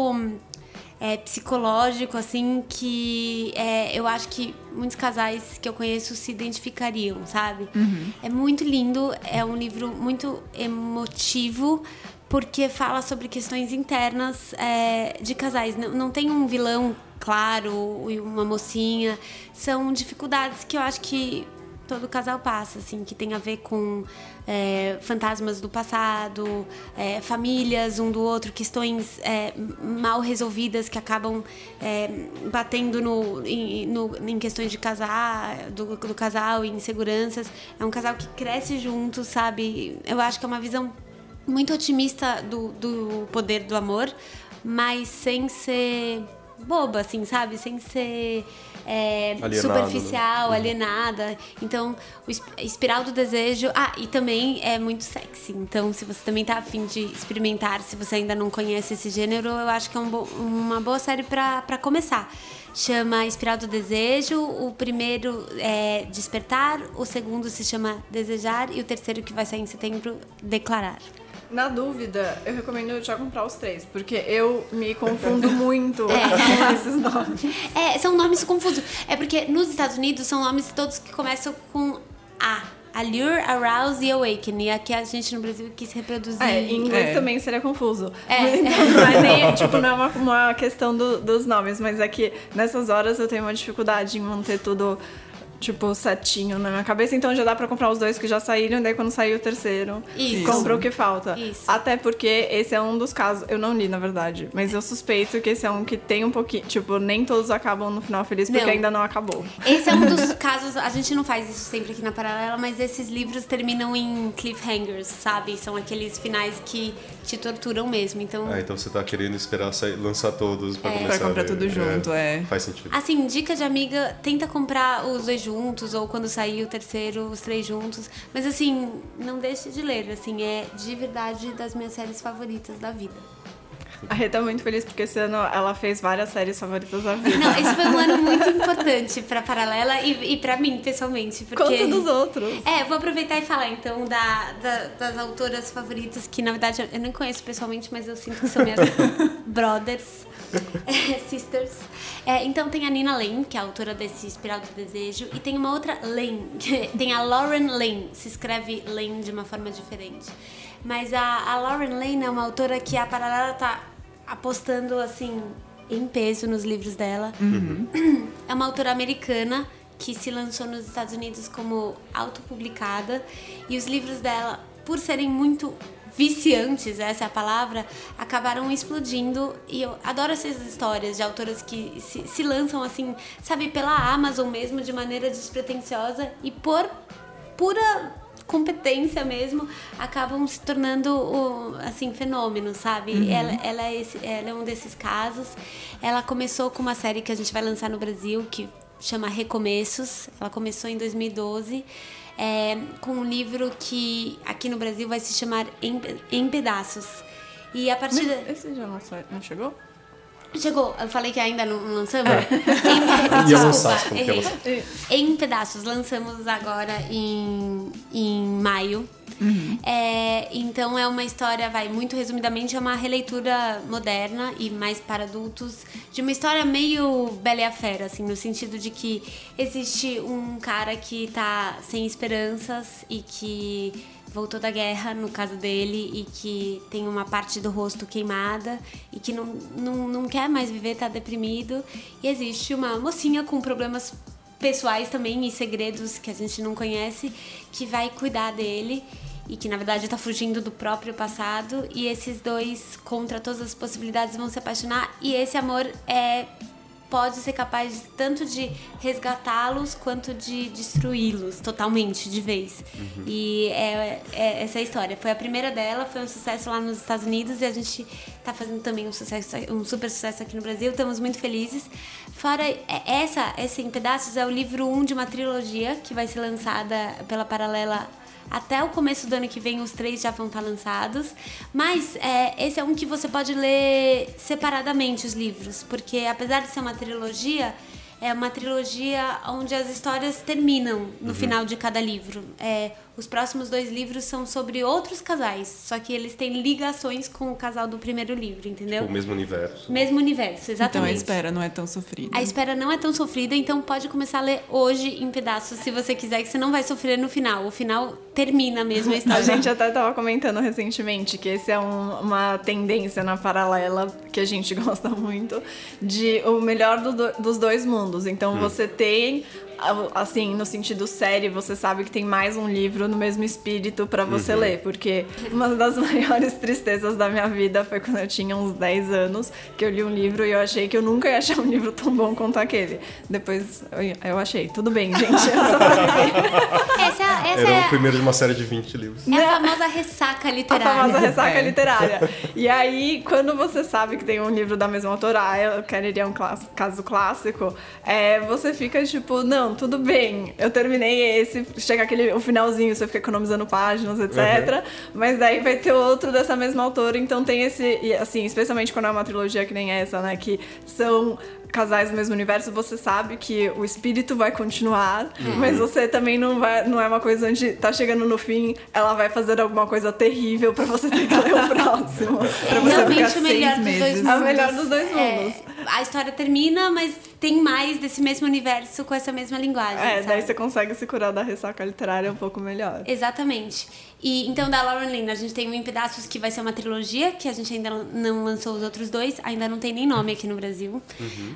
é, psicológico, assim, que é, eu acho que muitos casais que eu conheço se identificariam, sabe? É muito lindo, é um livro muito emotivo, porque fala sobre questões internas é, de casais. Não, não tem um vilão claro e uma mocinha. São dificuldades que eu acho que todo casal passa, assim, que tem a ver com é, fantasmas do passado, é, famílias um do outro, questões é, mal resolvidas que acabam é, batendo no, em, no- em questões de casar, do, do casal, em inseguranças. É um casal que cresce junto, sabe? Eu acho que é uma visão muito otimista do, do poder do amor, mas sem ser boba, assim, sabe? Sem ser é, Alienado, superficial, né? alienada. Então, o es- espiral do desejo. Ah, e também é muito sexy. Então, se você também tá afim de experimentar, se você ainda não conhece esse gênero, eu acho que é um bo- uma boa série pra começar. Chama Espiral do Desejo. O primeiro é Despertar, o segundo se chama Desejar e o terceiro que vai sair em setembro, Declarar. Na dúvida, eu recomendo já comprar os três, porque eu me confundo muito com esses nomes. É, são nomes confusos. É porque nos Estados Unidos são nomes todos que começam com A. Allure, Arouse e Awaken. E aqui a gente no Brasil quis reproduzir. É, em inglês É. também seria confuso. É. Então, mas nem, tipo, não é uma, uma questão do- dos nomes, mas é que nessas horas eu tenho uma dificuldade em manter tudo, tipo, certinho na minha cabeça. Então já dá pra comprar os dois que já saíram, e daí quando sair o terceiro, Isso. compra o que falta. Isso. Até porque esse é um dos casos, eu não li, na verdade, mas eu suspeito que esse é um que tem um pouquinho, tipo, nem todos acabam no final feliz, porque Não. ainda não acabou. Esse é um dos casos, a gente não faz isso sempre aqui na Paralela, mas esses livros terminam em cliffhangers, sabe? São aqueles finais que te torturam mesmo. Então, Ah, então você tá querendo esperar sair, lançar todos pra começar Pra comprar a ler. tudo junto, é. Faz sentido. assim, dica de amiga, tenta comprar os dois juntos, ou quando sair o terceiro, os três juntos. Mas assim, não deixe de ler, assim, é de verdade das minhas séries favoritas da vida. A Rê tá muito feliz porque esse ano ela fez várias séries favoritas da vida. Não, esse foi um ano muito importante pra Paralela e, e pra mim, pessoalmente. Porque... Quanto dos outros. É, vou aproveitar e falar então da, da- das autoras favoritas, que na verdade eu nem conheço pessoalmente, mas eu sinto que são minhas brothers, é, sisters. É, então tem a Nina Lane, que é a autora desse Espiral do Desejo, e tem uma outra Lane, que tem a Lauren Lane, se escreve Lane de uma forma diferente. Mas a, a Lauren Lane é uma autora que a Paralela tá apostando assim em peso nos livros dela. É uma autora americana que se lançou nos Estados Unidos como autopublicada. E os livros dela, por serem muito viciantes, essa é a palavra, acabaram explodindo. E eu adoro essas histórias de autoras que se, se lançam assim, sabe, pela Amazon mesmo, de maneira despretensiosa e por pura competência mesmo, acabam se tornando assim fenômenos, sabe? Ela, ela, é esse- ela é um desses casos. Ela começou com uma série que a gente vai lançar no Brasil que chama Recomeços. Ela começou em 2012. é, com um livro que aqui no Brasil vai se chamar Em, em Pedaços. E a partir da... Esse já não chegou? Chegou, eu falei que ainda não lançamos? Ia Em, desculpa, lançar, errei. lançar? Em pedaços, lançamos agora em, em maio. É, então é uma história, vai, muito resumidamente, é uma releitura moderna e mais para adultos de uma história meio Bela e a Fera, assim, no sentido de que existe um cara que tá sem esperanças e que voltou da guerra, no caso dele, e que tem uma parte do rosto queimada e que não, não, não quer mais viver, tá deprimido. E existe uma mocinha com problemas pessoais também e segredos que a gente não conhece que vai cuidar dele e que na verdade tá fugindo do próprio passado e esses dois contra todas as possibilidades vão se apaixonar e esse amor é pode ser capaz de- tanto de resgatá-los quanto de destruí-los totalmente de vez. E é, é essa é a história. Foi a primeira dela foi um sucesso lá nos Estados Unidos e a gente tá fazendo também um sucesso um super sucesso aqui no Brasil. Estamos muito felizes. Fora é, essa esse em pedaços é o livro 1 um de uma trilogia que vai ser lançada pela Paralela até o começo do ano que vem, os três já vão estar lançados. Mas é, esse é um que você pode ler separadamente os livros, porque apesar de ser uma trilogia, é uma trilogia onde as histórias terminam no final de cada livro. É, os próximos dois livros são sobre outros casais, só que eles têm ligações com o casal do primeiro livro, entendeu? O mesmo universo. Mesmo universo, Então a exatamente. espera não é tão sofrida. A espera não é tão sofrida, então pode começar a ler hoje em pedaços, se você quiser, que você não vai sofrer no final. O final termina mesmo a história. A gente até tava comentando recentemente que esse é um- uma tendência na paralela que a gente gosta muito de o melhor do do- dos dois mundos. Então você tem assim, no sentido série, você sabe que tem mais um livro no mesmo espírito pra você ler, porque uma das maiores tristezas da minha vida foi quando eu tinha uns 10 anos, que eu li um livro e eu achei que eu nunca ia achar um livro tão bom quanto aquele. Depois eu, eu achei, tudo bem, gente, eu só falei. Essa, essa Era é, o primeiro de uma série de 20 livros. é a famosa ressaca A literária. famosa ressaca É. literária. E aí, quando você sabe que tem um livro da mesma autora, ah, eu quereria um clássico- caso clássico, é, você fica tipo, não, não, tudo bem, eu terminei esse, chega aquele o finalzinho, você fica economizando páginas, etc. Uhum. Mas daí vai ter outro dessa mesma autora, então tem esse, assim, especialmente quando é uma trilogia que nem essa, né, que são casais do mesmo universo, você sabe que o espírito vai continuar, uhum. mas você também não vai, não é uma coisa onde tá chegando no fim, ela vai fazer alguma coisa terrível para você ter que ler o próximo. pra você Realmente ficar o melhor seis dos meses. dois mundos. A melhor dos dois mundos. É, a história termina, mas tem mais desse mesmo universo com essa mesma linguagem. É, sabe? daí você consegue se curar da ressaca literária um pouco melhor. Exatamente. E então da Lauren Lane, a gente tem um em pedaços que vai ser uma trilogia, que a gente ainda não lançou os outros dois, ainda não tem nem nome aqui no Brasil.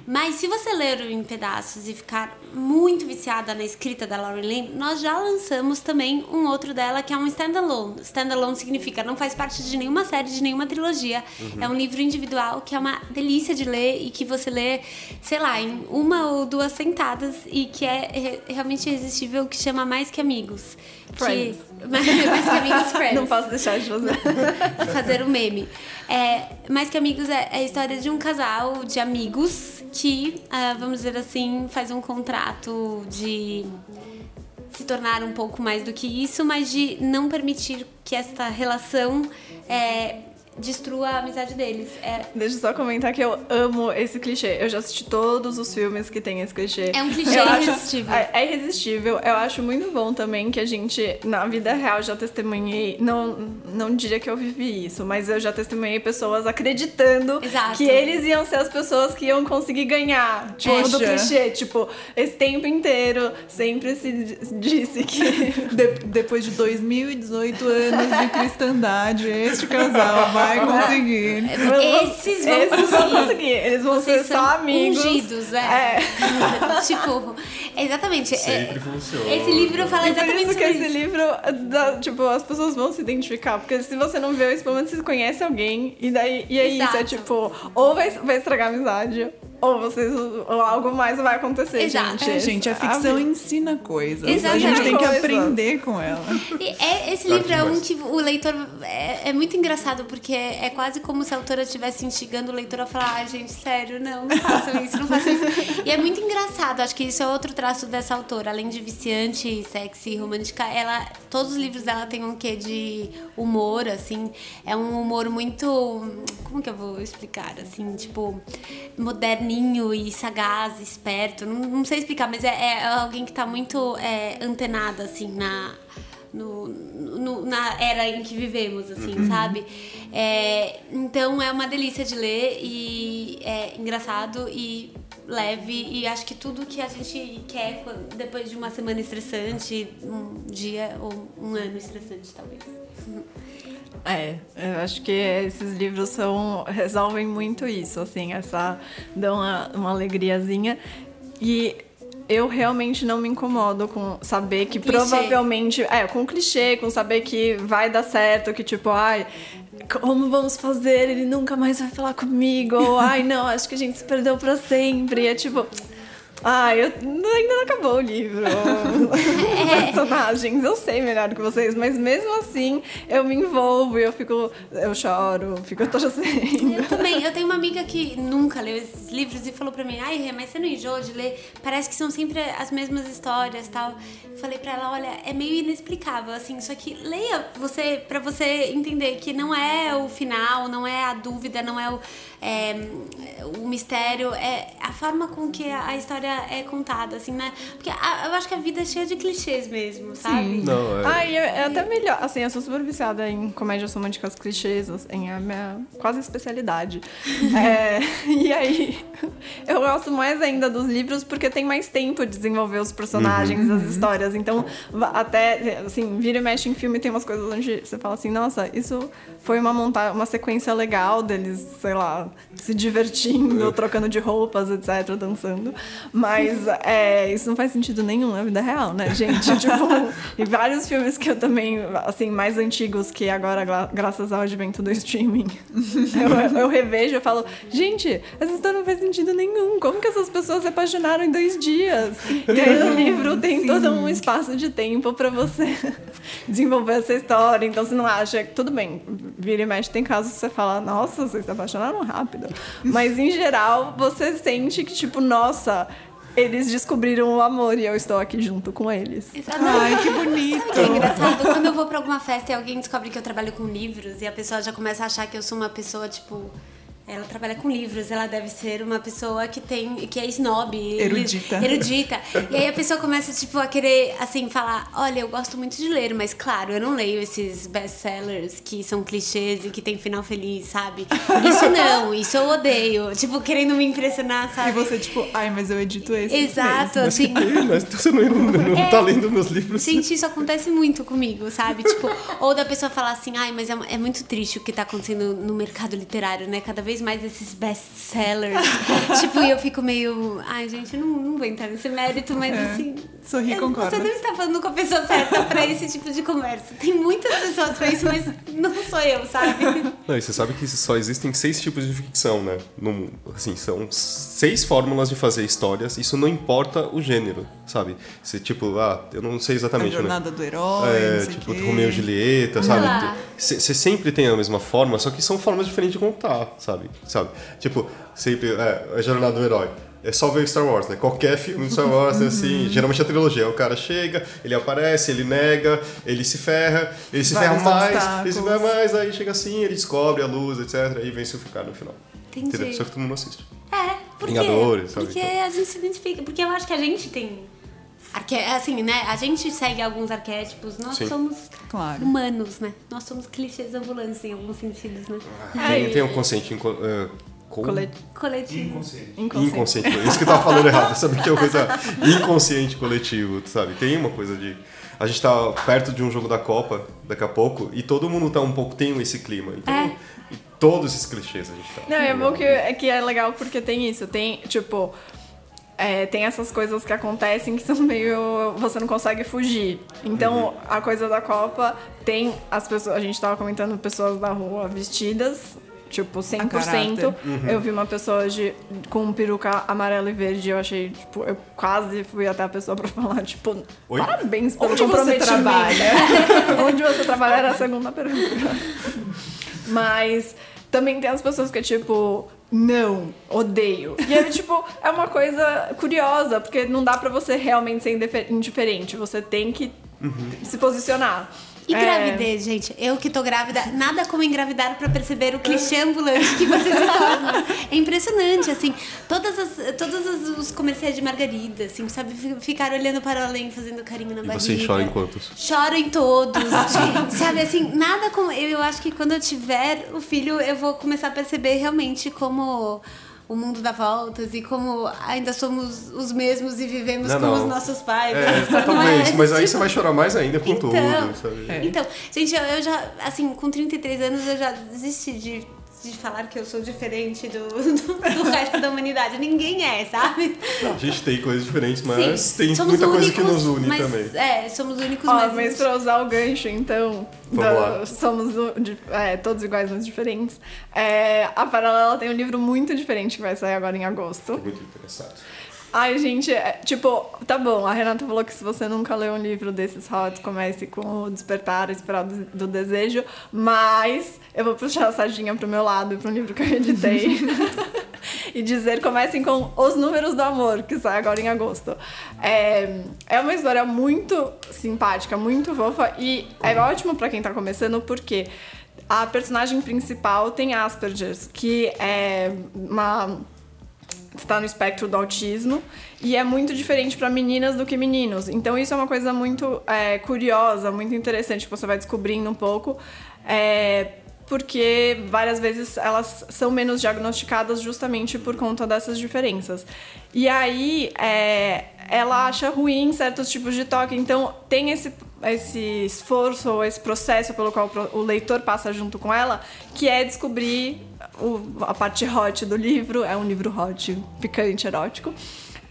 Mas se você ler o em pedaços e ficar muito viciada na escrita da Lauren Lane, nós já lançamos também um outro dela que é um standalone. Standalone significa não faz parte de nenhuma série, de nenhuma trilogia. É um livro individual que é uma delícia de ler e que você lê, sei lá, em uma ou duas sentadas e que é re- realmente irresistível, que chama Mais Que Amigos. Friends. Que, mais, mais que Amigos Friends Não posso deixar de fazer. fazer um meme. É, mais que amigos é, é a história de um casal de amigos que, ah, vamos dizer assim, faz um contrato de se tornar um pouco mais do que isso, mas de não permitir que esta relação é, destrua a amizade deles. É, Deixa eu só comentar que eu amo esse clichê. Eu já assisti todos os filmes que tem esse clichê. É um clichê Eu acho- irresistível. É, é irresistível. Eu acho muito bom também que a gente, na vida real, já testemunhei. Não, não diria que eu vivi isso, mas eu já testemunhei pessoas acreditando Exato. que eles iam ser as pessoas que iam conseguir ganhar. Tipo, do Poxa. clichê. Tipo, esse tempo inteiro sempre se disse que. De- depois de 2018 anos de cristandade, este casal vai conseguir. Esses vão Esses vão conseguir. conseguir. Eles vão ser Vocês só são amigos. ungidos, é. É. tipo, exatamente. é- Sempre funciona. Esse livro fala E por exatamente isso que esse livro, dá- tipo, as pessoas vão se identificar. Porque se você não vê pelo menos você conhece alguém. E daí e é isso, é Exato. tipo, ou vai, vai estragar a amizade, ou vocês ou algo mais vai acontecer, Exato. gente. É, gente, a ficção ensina coisas. A Exatamente. gente tem que aprender com ela. E é- esse livro é um que o leitor. É, é muito engraçado, porque é, é quase como se a autora estivesse instigando o leitor a falar: ai, gente, sério, não, não façam isso, não façam isso. E é muito engraçado, acho que isso é outro traço dessa autora. Além de viciante, sexy, romântica, ela. Todos os livros dela têm um quê de humor, assim. É um humor muito. Como que eu vou explicar? Assim, tipo, e sagaz, esperto. Não, não sei explicar, mas é, é alguém que tá muito é, antenada, assim, na no, no- na era em que vivemos, assim, sabe? É, então é uma delícia de ler e é engraçado e leve e acho que tudo que a gente quer depois de uma semana estressante, um dia ou um ano estressante, talvez. É, eu acho que esses livros são resolvem muito isso, assim, essa dão uma, uma alegriazinha e eu realmente não me incomodo com saber que Clichê. provavelmente é com clichê, com saber que vai dar certo, que tipo, ai, como vamos fazer? Ele nunca mais vai falar comigo. Ou, ai, não, acho que a gente se perdeu pra sempre. É tipo, ai, eu, ainda não acabou o livro. Os personagens, eu sei melhor do que vocês, mas mesmo assim eu me envolvo e eu fico, eu choro, fico torcendo. Eu também. Eu tenho uma amiga que nunca leu esses livros e falou pra mim, ai, Rê, mas você não enjoa de ler? Parece que são sempre as mesmas histórias tal. Eu falei pra ela, olha, é meio inexplicável, assim, só que leia você pra você entender que não é o final, não é a dúvida, não é o, é, o mistério, é a forma com que a história é contada, assim, né? Porque a- eu acho que a vida é cheia de clichês mesmo, sabe? Não, é. Ai, é, é até melhor. Assim, eu sou super viciada em comédias românticas clichês, assim, é a minha quase especialidade. É, e aí, eu gosto mais ainda dos livros porque tem mais tempo de desenvolver os personagens, as histórias. Então, até, assim, vira e mexe em filme, tem umas coisas onde você fala assim, nossa, isso foi uma monta uma sequência legal deles, sei lá, se divertindo, trocando de roupas, etc, dançando. Mas é, isso não faz sentido nenhum na vida real, né, gente? tipo, e vários filmes que eu também, assim, mais antigos que agora, gra- graças ao advento do streaming, eu, eu revejo e falo, gente, essa história não faz sentido nenhum. Como que essas pessoas se apaixonaram em dois dias? E aí no livro tem todo um espaço de tempo pra você desenvolver essa história. Então você não acha, tudo bem, vira e mexe, tem casos que você fala, nossa, vocês se apaixonaram rápido. Mas em geral, você sente que, tipo, nossa, eles descobriram o amor e eu estou aqui junto com eles. Ai, que bonito. Sabe é engraçado? Quando eu vou pra alguma festa e alguém descobre que eu trabalho com livros e a pessoa já começa a achar que eu sou uma pessoa, tipo. Ela trabalha com livros, ela deve ser uma pessoa que tem. que é snob. Erudita. Erudita. E aí a pessoa começa, tipo, a querer, assim, falar: olha, eu gosto muito de ler, mas claro, eu não leio esses best-sellers que são clichês e que tem final feliz, sabe? Isso não, isso eu odeio. Tipo, querendo me impressionar, E sabe? você, tipo, ai, mas eu edito esse. Exato, mesmo. assim. Mas você não, não, não É. tá lendo meus livros. Gente, isso acontece muito comigo, sabe? Tipo, ou da pessoa falar assim, ai, mas é, é muito triste o que tá acontecendo no mercado literário, né? Cada vez mais esses best-sellers. tipo, e eu fico meio, ai, gente, eu não, não vou entrar nesse mérito, mas É. assim. Sorri, eu- concorda. Você não está falando com a pessoa certa pra esse tipo de conversa. Tem muitas pessoas pra isso, mas não sou eu, sabe? Não, e você sabe que só existem seis tipos de ficção, né? No, assim, são seis fórmulas de fazer histórias. Isso não importa o gênero, sabe? Você, tipo, ah, eu não sei A exatamente, né? jornada do herói, É, tipo, quê. Romeu e Julieta, sabe? Você sempre tem a mesma forma, só que são formas diferentes de contar, sabe? Sabe? Tipo, sempre, é, a jornada do herói. É só ver Star Wars, né? Qualquer filme de Star Wars é assim, geralmente a trilogia. O cara chega, ele aparece, ele nega, ele se ferra, ele se Vários ferra mais, obstáculos. ele se ferra mais, aí chega assim, ele descobre a luz, etc. Aí vence o ficar no final. Entendi. Entendeu? Só que todo mundo assiste. É, por quê? Vingadores, sabe? Porque Então. a gente se identifica. Porque eu acho que a gente tem. Arque... Assim, né? A gente segue alguns arquétipos. Nós Sim. somos Claro. humanos, né? Nós somos clichês ambulantes em alguns sentidos, né? Tem, tem um consciente inco- é, co- Cole- Coletivo. Inconsciente. Inconsciente. Inconsciente. Isso que eu tava falando errado. Sabe que é uma coisa inconsciente coletivo, sabe? Tem uma coisa de. A gente tá perto de um jogo da Copa daqui a pouco e todo mundo tá um pouco. tem esse clima. Então, É. e todos esses clichês a gente tá. Não, é bom que é, que é legal porque tem isso. Tem, tipo, é, tem essas coisas que acontecem que são meio. Você não consegue fugir. Então, a coisa da Copa tem as pessoas. A gente tava comentando pessoas da rua vestidas. Tipo, 100%. caráter. Eu vi uma pessoa hoje com um peruca amarelo e verde. Eu achei, tipo, eu quase fui até a pessoa pra falar, tipo, Oi? parabéns pelo Onde você trabalha? Onde você trabalha era a segunda pergunta. Mas também tem as pessoas que tipo, não, odeio. E é tipo, é uma coisa curiosa, porque não dá pra você realmente ser indife- indiferente. Você tem que se posicionar. E É, gravidez, gente? Eu que tô grávida, nada como engravidar pra perceber o clichê ambulante que você se torna. É impressionante, assim. Todas as, todos as- os comerciais de margarida, assim, sabe? Fi- Ficar olhando para o além, fazendo carinho na E barriga. você chora em quantos? Choro em todos. sabe, assim, nada como. Eu acho que quando eu tiver o filho, eu vou começar a perceber realmente como o mundo dá voltas e como ainda somos os mesmos e vivemos Não, como não. os nossos pais. É, Não talvez, mas aí Tipo, você vai chorar mais ainda com então, tudo, sabe? É. Então, gente, eu, eu já, assim, com 33 anos eu já desisti de, de falar que eu sou diferente do, do, do resto da humanidade. Ninguém é, sabe? A gente tem coisas diferentes, mas Sim, tem muita coisa que nos une mas, também. É, somos únicos, Ó, mas... mas pra usar o gancho, então, lá. somos é, todos iguais, mas diferentes. É, a Paralela tem um livro muito diferente que vai sair agora em agosto. Muito interessado. Ai, gente, é, tipo, tá bom, a Renata falou que se você nunca leu um livro desses hot, comece com o Despertar, Esperado do, do Desejo, mas eu vou puxar a sardinha pro meu lado, pro livro que eu editei, e dizer, comecem com Os Números do Amor, que sai agora em agosto. É, é uma história muito simpática, muito fofa, e é ótimo pra quem tá começando, porque a personagem principal tem Asperger's, que é uma está no espectro do autismo e é muito diferente para meninas do que meninos. Então isso é uma coisa muito é, curiosa, muito interessante que você vai descobrindo um pouco, é, porque várias vezes elas são menos diagnosticadas justamente por conta dessas diferenças. E aí é, ela acha ruim certos tipos de toque, então tem esse esse esforço ou esse processo pelo qual o leitor passa junto com ela, que é descobrir o- a parte hot do livro, é um livro hot, picante, erótico,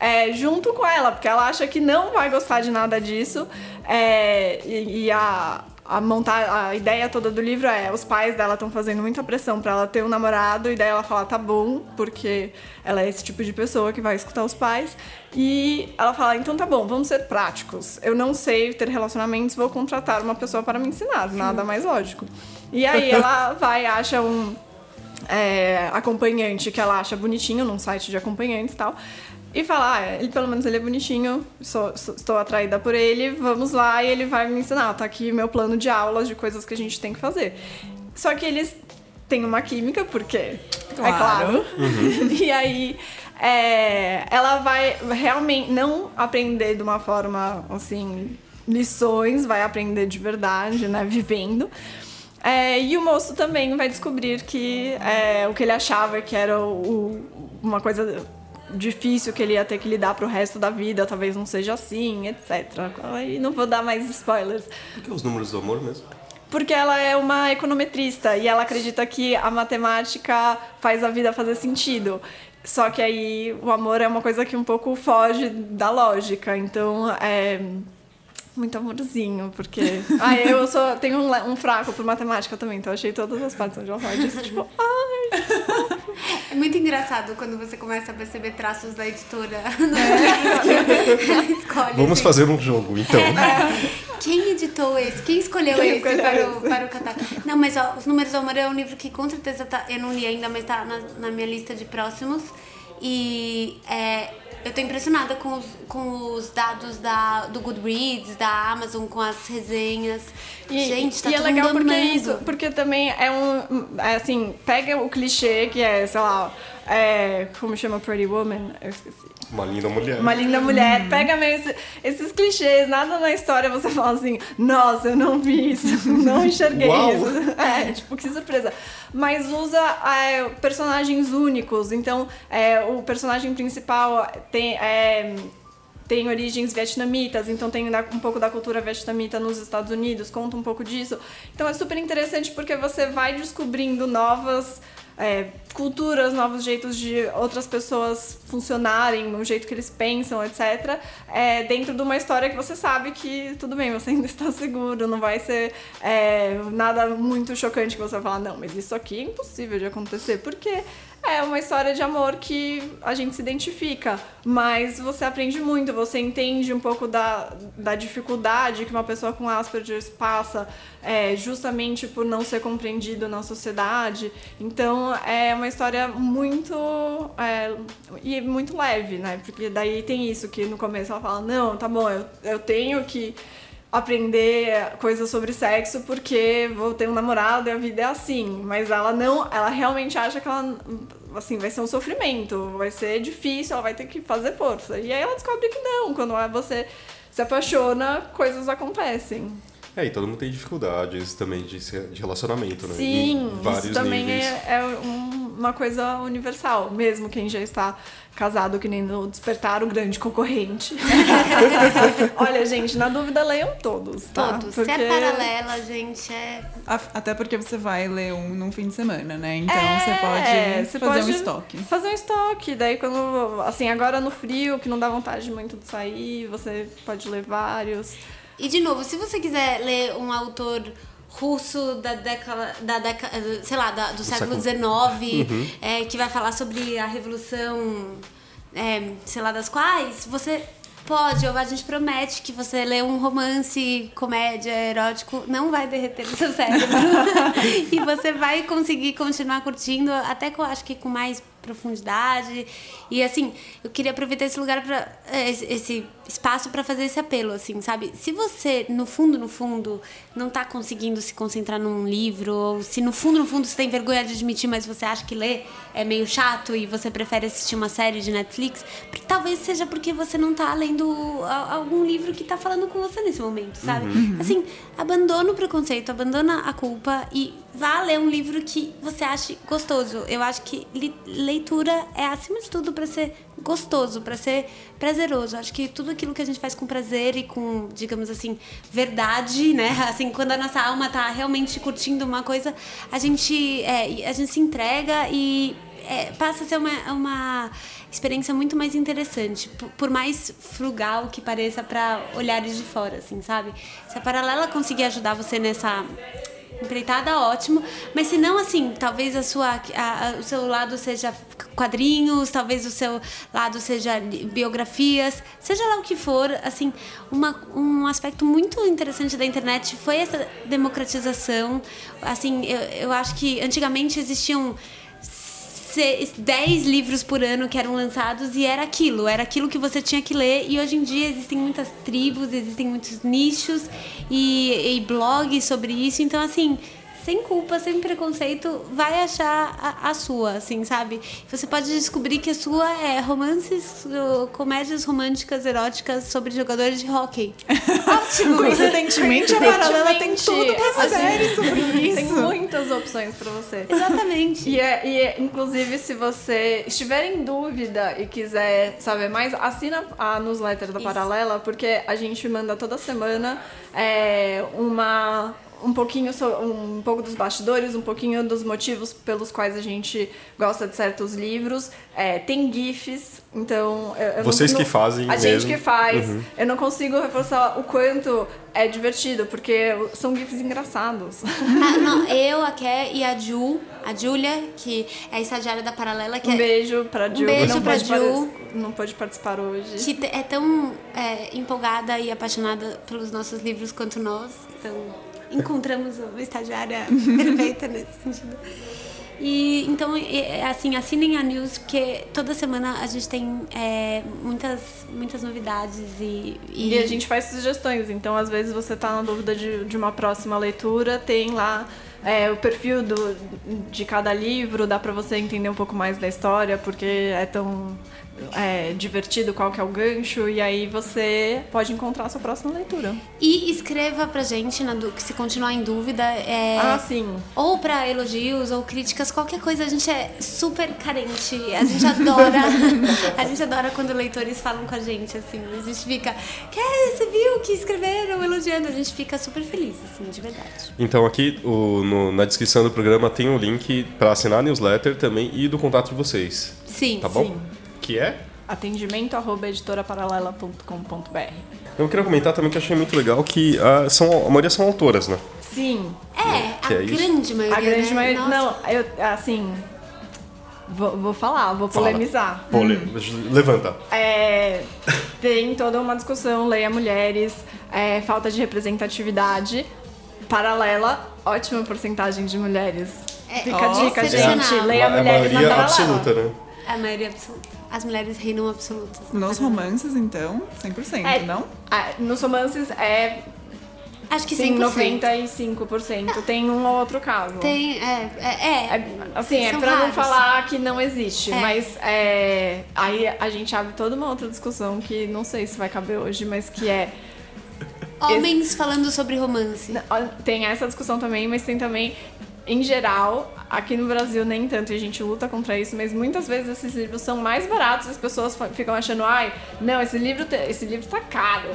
é, junto com ela, porque ela acha que não vai gostar de nada disso, é, e, e a, a montar a ideia toda do livro é os pais dela estão fazendo muita pressão pra ela ter um namorado e daí ela fala tá bom porque ela é esse tipo de pessoa que vai escutar os pais. E ela fala então tá bom vamos ser práticos. Eu não sei ter relacionamentos vou contratar uma pessoa para me ensinar nada mais lógico. E aí ela vai acha um é, acompanhante que ela acha bonitinho num site de acompanhantes e tal e fala, ah, ele pelo menos ele é bonitinho, sou, sou, estou atraída por ele, vamos lá e ele vai me ensinar, tá aqui meu plano de aulas de coisas que a gente tem que fazer. Só que eles têm uma química, porque Claro. é claro. e aí é, ela vai realmente não aprender de uma forma assim, lições, vai aprender de verdade, né, vivendo. É, e o moço também vai descobrir que é, o que ele achava que era o- o- uma coisa difícil que ele ia ter que lidar pro resto da vida, talvez não seja assim, etc. Aí não vou dar mais spoilers. Por que os números do amor mesmo? Porque ela é uma econometrista e ela acredita que a matemática faz a vida fazer sentido. Só que aí o amor é uma coisa que um pouco foge da lógica. Então é muito amorzinho, porque. Ah, eu sou, tenho um, le- um fraco por matemática também, então achei todas as partes onde ela fala disso, tipo, ai. É muito engraçado quando você começa a perceber traços da editora. Ela escolhe. Vamos assim. fazer um jogo, então. Quem editou esse? Quem escolheu Quem esse escolheu para, o, esse? para o catálogo? Não, mas ó, Os Números do Amor é um livro que com certeza tá, eu não li ainda, mas tá na, na minha lista de próximos. E é, eu tô impressionada com os, com os dados da, do Goodreads, da Amazon, com as resenhas. E, Gente, tá e é legal porque amando. isso, porque também é um. É assim, pega o clichê que é, sei lá, é, como chama Pretty Woman? Eu esqueci. Uma linda mulher. Uma linda mulher, pega mesmo esse- esses clichês, nada na história você fala assim, nossa, eu não vi isso, não enxerguei Uau. isso. É, tipo, que surpresa. Mas usa é, personagens únicos, então é, o personagem principal tem. é, tem origens vietnamitas, então tem um pouco da cultura vietnamita nos Estados Unidos, conta um pouco disso. Então é super interessante porque você vai descobrindo novas é, culturas, novos jeitos de outras pessoas funcionarem, o jeito que eles pensam, etc. é, dentro de uma história que você sabe que tudo bem, você ainda está seguro, não vai ser é, nada muito chocante que você vai falar, não, mas isso aqui é impossível de acontecer, porque é uma história de amor que a gente se identifica, mas você aprende muito, você entende um pouco da, da dificuldade que uma pessoa com Asperger passa, é, justamente por não ser compreendido na sociedade. Então é uma história muito é, e muito leve, né? Porque daí tem isso que no começo ela fala, não, tá bom, eu, eu tenho que aprender coisas sobre sexo porque vou ter um namorado e a vida é assim. Mas ela não, ela realmente acha que ela, assim, vai ser um sofrimento, vai ser difícil, ela vai ter que fazer força. E aí ela descobre que não, quando você se apaixona, coisas acontecem. É, e todo mundo tem dificuldades também de, de relacionamento, né? Sim, em vários isso também níveis. é, é um- uma coisa universal, mesmo quem já está casado, que nem no Despertar, o grande concorrente. Olha, gente, na dúvida leiam todos, tá? Todos. Porque- Se é paralela, gente, é. A- Até porque você vai ler um num fim de semana, né? Então É, você pode você fazer pode um estoque. Fazer um estoque, daí quando, assim, agora no frio, que não dá vontade muito de sair, você pode ler vários. E de novo, se você quiser ler um autor russo da década, da década sei lá, da- do, século século- XIX, é, que vai falar sobre a revolução, é, sei lá das quais, você pode, ou a gente promete que você lê um romance, comédia, erótico, não vai derreter o seu cérebro. e você vai conseguir continuar curtindo, até que eu acho que com mais profundidade. E assim, eu queria aproveitar esse lugar para esse, esse espaço para fazer esse apelo, assim, sabe? Se você no fundo, no fundo, não tá conseguindo se concentrar num livro, ou se no fundo, no fundo você tem vergonha de admitir, mas você acha que ler é meio chato e você prefere assistir uma série de Netflix, talvez seja porque você não tá lendo algum livro que tá falando com você nesse momento, sabe? Assim, abandona o preconceito, abandona a culpa e vá ler um livro que você ache gostoso. Eu acho que leitura é acima de tudo para ser gostoso, para ser prazeroso. Acho que tudo aquilo que a gente faz com prazer e com, digamos assim, verdade, né? Assim, quando a nossa alma tá realmente curtindo uma coisa, a gente, é, a gente se entrega e é, passa a ser uma, uma experiência muito mais interessante, por, por mais frugal que pareça para olhares de fora, assim, sabe? Se a paralela conseguir ajudar você nessa empreitada, ótimo. Mas se não, assim, talvez a sua, a- a- o seu lado seja quadrinhos, talvez o seu lado seja biografias, seja lá o que for, assim, uma, um aspecto muito interessante da internet foi essa democratização. Assim, eu, eu acho que antigamente existiam 10 livros por ano que eram lançados e era aquilo, era aquilo que você tinha que ler. E hoje em dia existem muitas tribos, existem muitos nichos e, e blogs sobre isso. Então, assim, sem culpa, sem preconceito, vai achar a, a, sua, assim, sabe? Você pode descobrir que a sua é romances, comédias românticas, eróticas sobre jogadores de hockey. Ótimo! Coincidentemente, a Paralela tem tudo uma série sobre isso. Tem muitas opções para você. Exatamente. E, é, e é, inclusive, se você estiver em dúvida e quiser saber mais, assina a newsletter da Paralela, porque a gente manda toda semana é, uma um pouquinho um pouco dos bastidores, um pouquinho dos motivos pelos quais a gente gosta de certos livros. É, tem GIFs, então. Eu, eu Vocês não, que fazem. A mesmo. gente que faz. Uhum. Eu não consigo reforçar o quanto é divertido, porque são GIFs engraçados. Ah, não, eu, a Ké e a Ju, a Júlia, que é a estagiária da Paralela. Que um é... beijo pra Ju. Um beijo não pra Ju. Não pode participar hoje. Que é tão é, empolgada e apaixonada pelos nossos livros quanto nós. Então encontramos uma estagiária perfeita nesse sentido. E então, assim, assinem a news, porque toda semana a gente tem é, muitas, muitas novidades e, e, e. a gente faz sugestões. Então, às vezes, você está na dúvida de, de uma próxima leitura, tem lá é, o perfil do, de cada livro, dá para você entender um pouco mais da história, porque é tão é, divertido qual que é o gancho e aí você pode encontrar a sua próxima leitura. E escreva pra gente, na, se continuar em dúvida. É, ah, sim. Ou pra elogios ou críticas, qualquer coisa. A gente é super carente. A gente adora. a gente adora quando leitores falam com a gente, assim. A gente fica, quer, você viu que escreveram elogiando? A gente fica super feliz, assim, de verdade. Então aqui o, no, na descrição do programa tem o um link para assinar a newsletter também e do contato de vocês. Sim. Tá bom? Sim que é? Atendimento arroba editoraparalela.com.br Eu queria comentar também que achei muito legal que uh, são, a maioria são autoras, né? Sim. É, que a é grande maioria. A grande né? maioria. Não, eu, assim. Vou, vou falar, vou Fala. polemizar. Pole... Hum. Levanta. É, tem toda uma discussão, leia mulheres, é, falta de representatividade. Paralela, ótima porcentagem de mulheres. É, Fica a dica, gente. Leia é mulheres na paralela. absoluta, né? A maioria absoluta. As mulheres reinam absolutas. Nos romances, então, 100%, é, não? nos romances é Acho que sim, 95%. Tem um ou outro caso. Tem, é, é, é. é assim, é pra raros. não falar que não existe, é. mas é, aí a gente abre toda uma outra discussão que não sei se vai caber hoje, mas que é. Homens esse... falando sobre romance. Tem essa discussão também, mas tem também em geral, aqui no Brasil nem tanto, e a gente luta contra isso, mas muitas vezes esses livros são mais baratos, as pessoas ficam achando, ai, não, esse livro, esse livro tá caro.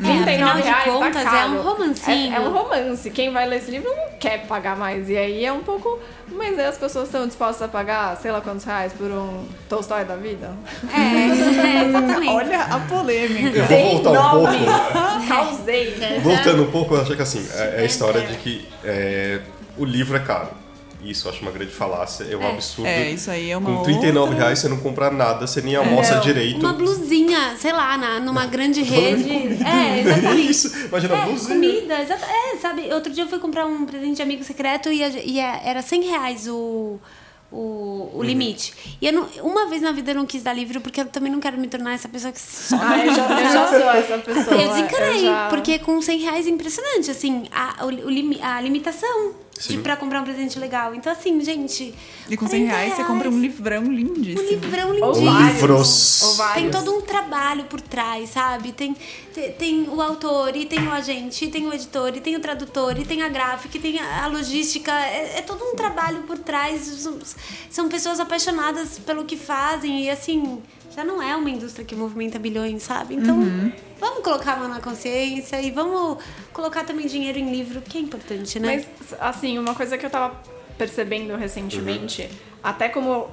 É, afinal de reais, tá contas, tá é um romancinho. É, é, um romance. Quem vai ler esse livro não quer pagar mais. E aí é um pouco. Mas aí as pessoas estão dispostas a pagar, sei lá quantos reais por um Tolstói da vida? É, é exatamente. Olha a polêmica. Eu vou voltar um pouco. Causei. Voltando um pouco, eu acho que assim, é, é a história de que é, o livro é caro. Isso eu acho uma grande falácia, é um é. absurdo. É, isso aí é uma Com 39 outra... reais você não compra nada, você nem almoça é. direito. Uma blusinha, sei lá, na, numa grande rede. É, exatamente. Isso, imagina é, blusinha. Comida, exata, é, sabe, outro dia eu fui comprar um presente de amigo secreto e, e era 100 reais o o, o uhum. limite. E eu não, uma vez na vida eu não quis dar livro porque eu também não quero me tornar essa pessoa que só. Ah, eu já, eu já sou essa pessoa. Eu desencanei, já... porque com 100 reais é impressionante, assim, a, o, o, a limitação de, pra comprar um presente legal. Então, assim, gente. E com 100 reais, reais, você compra um livrão lindíssimo. Um livrão lindíssimo. Ou livros. Ou tem todo um trabalho por trás, sabe? Tem, tem, tem, o autor, e tem o agente, e tem o editor, e tem o tradutor, e tem a gráfica, e tem a, a logística. É, é, todo um trabalho por trás. São, são pessoas apaixonadas pelo que fazem. E, assim, já não é uma indústria que movimenta bilhões, sabe? Então, uhum. vamos colocar a mão na consciência e vamos colocar também dinheiro em livro, que é importante, né? Mas, assim, uma coisa que eu tava percebendo recentemente, uhum. até como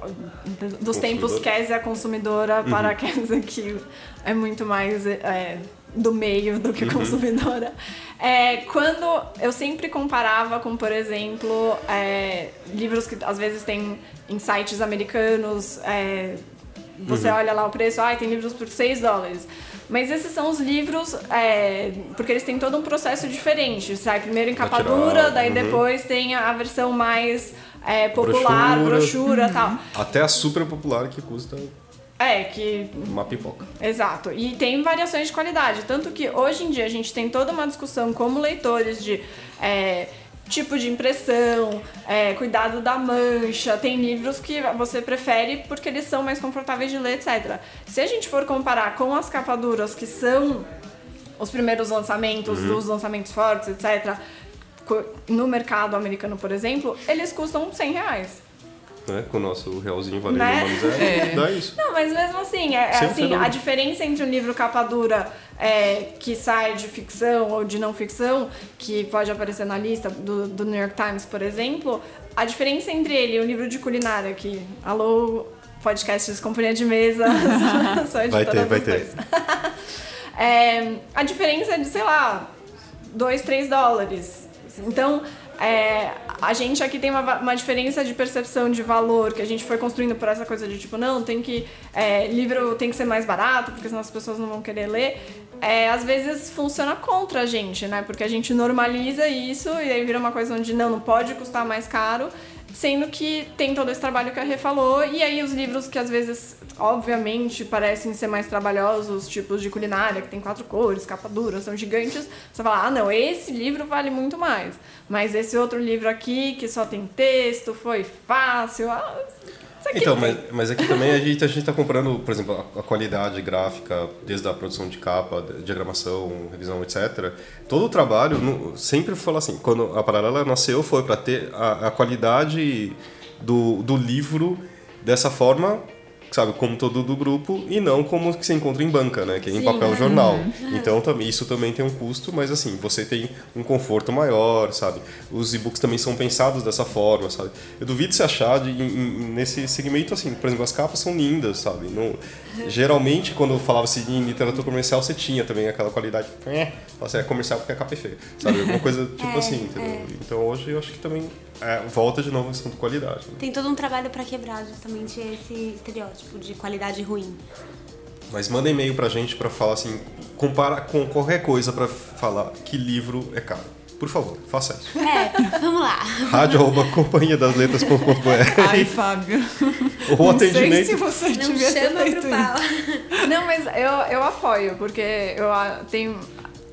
dos tempos Kézia consumidora uhum. para Kézia que é muito mais é, do meio do que uhum. consumidora, é, quando eu sempre comparava com, por exemplo, é, livros que às vezes tem em sites americanos, é, você uhum. olha lá o preço, ah, tem livros por 6 dólares. Mas esses são os livros, é, porque eles têm todo um processo diferente. Sai primeiro em capa dura, daí uhum. depois tem a versão mais é, popular, brochura e tal. Até a super popular que custa É, que uma pipoca. Exato. E tem variações de qualidade. Tanto que hoje em dia a gente tem toda uma discussão como leitores de é, tipo de impressão, é, cuidado da mancha. Tem livros que você prefere porque eles são mais confortáveis de ler, etc. Se a gente for comparar com as capaduras que são os primeiros lançamentos, os lançamentos fortes, etc., no mercado americano, por exemplo, eles custam 100 reais. Né? Com o nosso realzinho valendo Né? uma miséria, É. dá isso. Não, mas mesmo assim, é, é assim, a diferença entre um livro capa dura é, que sai de ficção ou de não ficção, que pode aparecer na lista do, do New York Times, por exemplo, a diferença entre ele e um livro de culinária, que, alô, podcasts Companhia de Mesa, só Vai ter, vai ter. É, a diferença é de, sei lá, 2, 3 dólares. Então, é, a gente aqui tem uma, uma diferença de percepção de valor que a gente foi construindo por essa coisa de tipo, não, tem que. é, livro tem que ser mais barato, porque senão as pessoas não vão querer ler. É, às vezes funciona contra a gente, né? Porque a gente normaliza isso e aí vira uma coisa onde não, não pode custar mais caro. Sendo que tem todo esse trabalho que a Rê falou, e aí os livros que às vezes, obviamente, parecem ser mais trabalhosos, tipos de culinária, que tem quatro cores, capa dura, são gigantes, você fala, ah, não, esse livro vale muito mais. Mas esse outro livro aqui, que só tem texto, foi fácil. Ah, Então, mas, mas aqui também a gente, a gente tá comparando, por exemplo, a, a qualidade gráfica, desde a produção de capa, diagramação, revisão, etc. Todo o trabalho, no- sempre fala assim, quando a Paralela nasceu foi para ter a, a qualidade do, do livro dessa forma, sabe, como todo do grupo, e não como que se encontra em banca, né, que é em Sim. papel jornal. Então também isso também tem um custo, mas assim, você tem um conforto maior, sabe? Os e-books também são pensados dessa forma, sabe? Eu duvido você achar de, em- nesse segmento assim, por exemplo, as capas são lindas, sabe? Não- geralmente quando falava-se em literatura comercial, você tinha também aquela qualidade, é, você é comercial porque a capa é feia, sabe? Alguma coisa tipo É, assim, entendeu? Então hoje eu acho que também é, volta de novo a questão de qualidade. né? Tem todo um trabalho pra quebrar justamente esse estereótipo de qualidade ruim. Mas manda e-mail pra gente pra falar assim, compara com qualquer coisa pra falar que livro é caro. Por favor, faça isso. É, vamos lá. rádio arroba companhia das letras.com.br Ai, Fábio. ou Não sei se atendimento. você Não chama feito pro isso. Não, mas eu, eu apoio, porque eu tenho.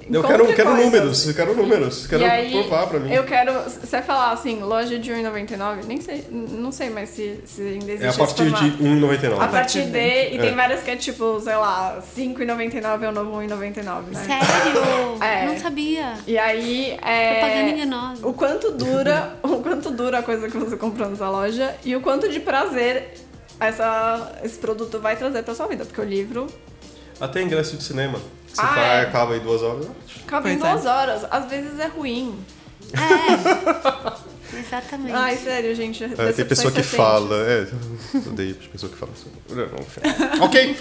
Eu quero, quero coisas. números, eu quero números, quero e aí, provar pra mim. Eu quero. Se você falar assim, loja de 1,99, nem sei. Não sei mais se, se ainda existe É a partir de formato. 1,99. A partir de. E É. tem várias que é tipo, sei lá, 5,99 é o novo 1,99, né? Sério? É. Não sabia. E aí. É... Propaganda enganosa. O quanto dura. o quanto dura a coisa que você comprou nessa loja e o quanto de prazer essa, esse produto vai trazer pra sua vida. Porque o livro Até ingresso de cinema. Você Ah, é. acaba em duas horas. acaba em é. duas horas. Às vezes é ruim. É. Exatamente. Ai, sério, gente. É, tem pessoa que fala. É, eu odeio pessoa que fala assim. Não, ok.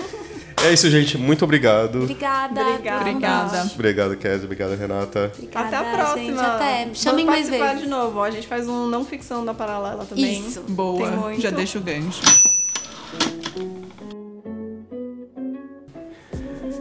É isso, gente. Muito obrigado. Obrigada. Obrigada. Obrigada. Obrigado, Kézia. Obrigado, Renata. Obrigada, Até a próxima. Gente, até. Chamem mais vezes. de novo. A gente faz um não ficção da paralela também. Isso. Boa, Tem muito. já deixa o gancho.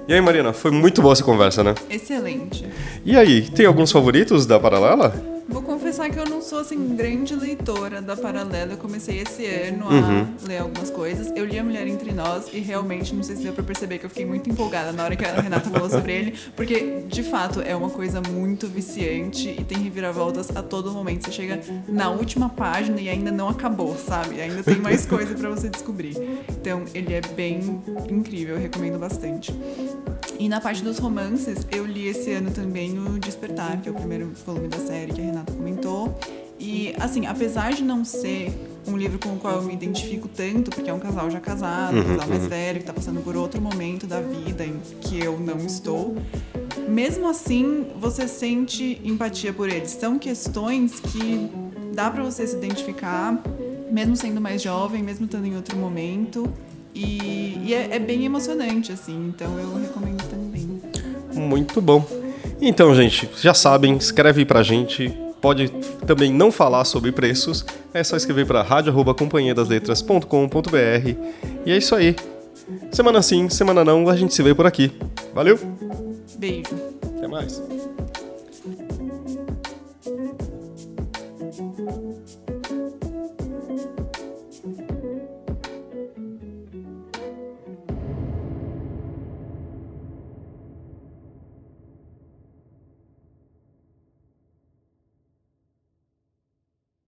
E aí, Marina, foi muito boa essa conversa, né? Excelente. E aí, tem alguns favoritos da Paralela? Vou confessar que eu não sou assim grande leitora da Paralela. Eu comecei esse ano a Uhum. ler algumas coisas. Eu li A Mulher Entre Nós e realmente não sei se deu pra perceber que eu fiquei muito empolgada na hora que a Renata falou sobre ele, porque de fato é uma coisa muito viciante e tem reviravoltas a todo momento. Você chega na última página e ainda não acabou, sabe? Ainda tem mais coisa pra você descobrir. Então ele é bem incrível, eu recomendo bastante. E na parte dos romances, eu li esse ano também o Despertar, que é o primeiro volume da série que a Renata comentou. E, assim, apesar de não ser um livro com o qual eu me identifico tanto, porque é um casal já casado, um casal mais velho, que tá passando por outro momento da vida em que eu não estou, mesmo assim, você sente empatia por eles. São questões que dá pra você se identificar, mesmo sendo mais jovem, mesmo estando em outro momento. E, e é, é bem emocionante, assim, então eu recomendo também. Muito bom. Então, gente, já sabem, escreve pra gente. Pode também não falar sobre preços. É só escrever para rádio.companhiadasletras.com.br. E é isso aí. Semana sim, semana não, a gente se vê por aqui. Valeu! Beijo. Até mais!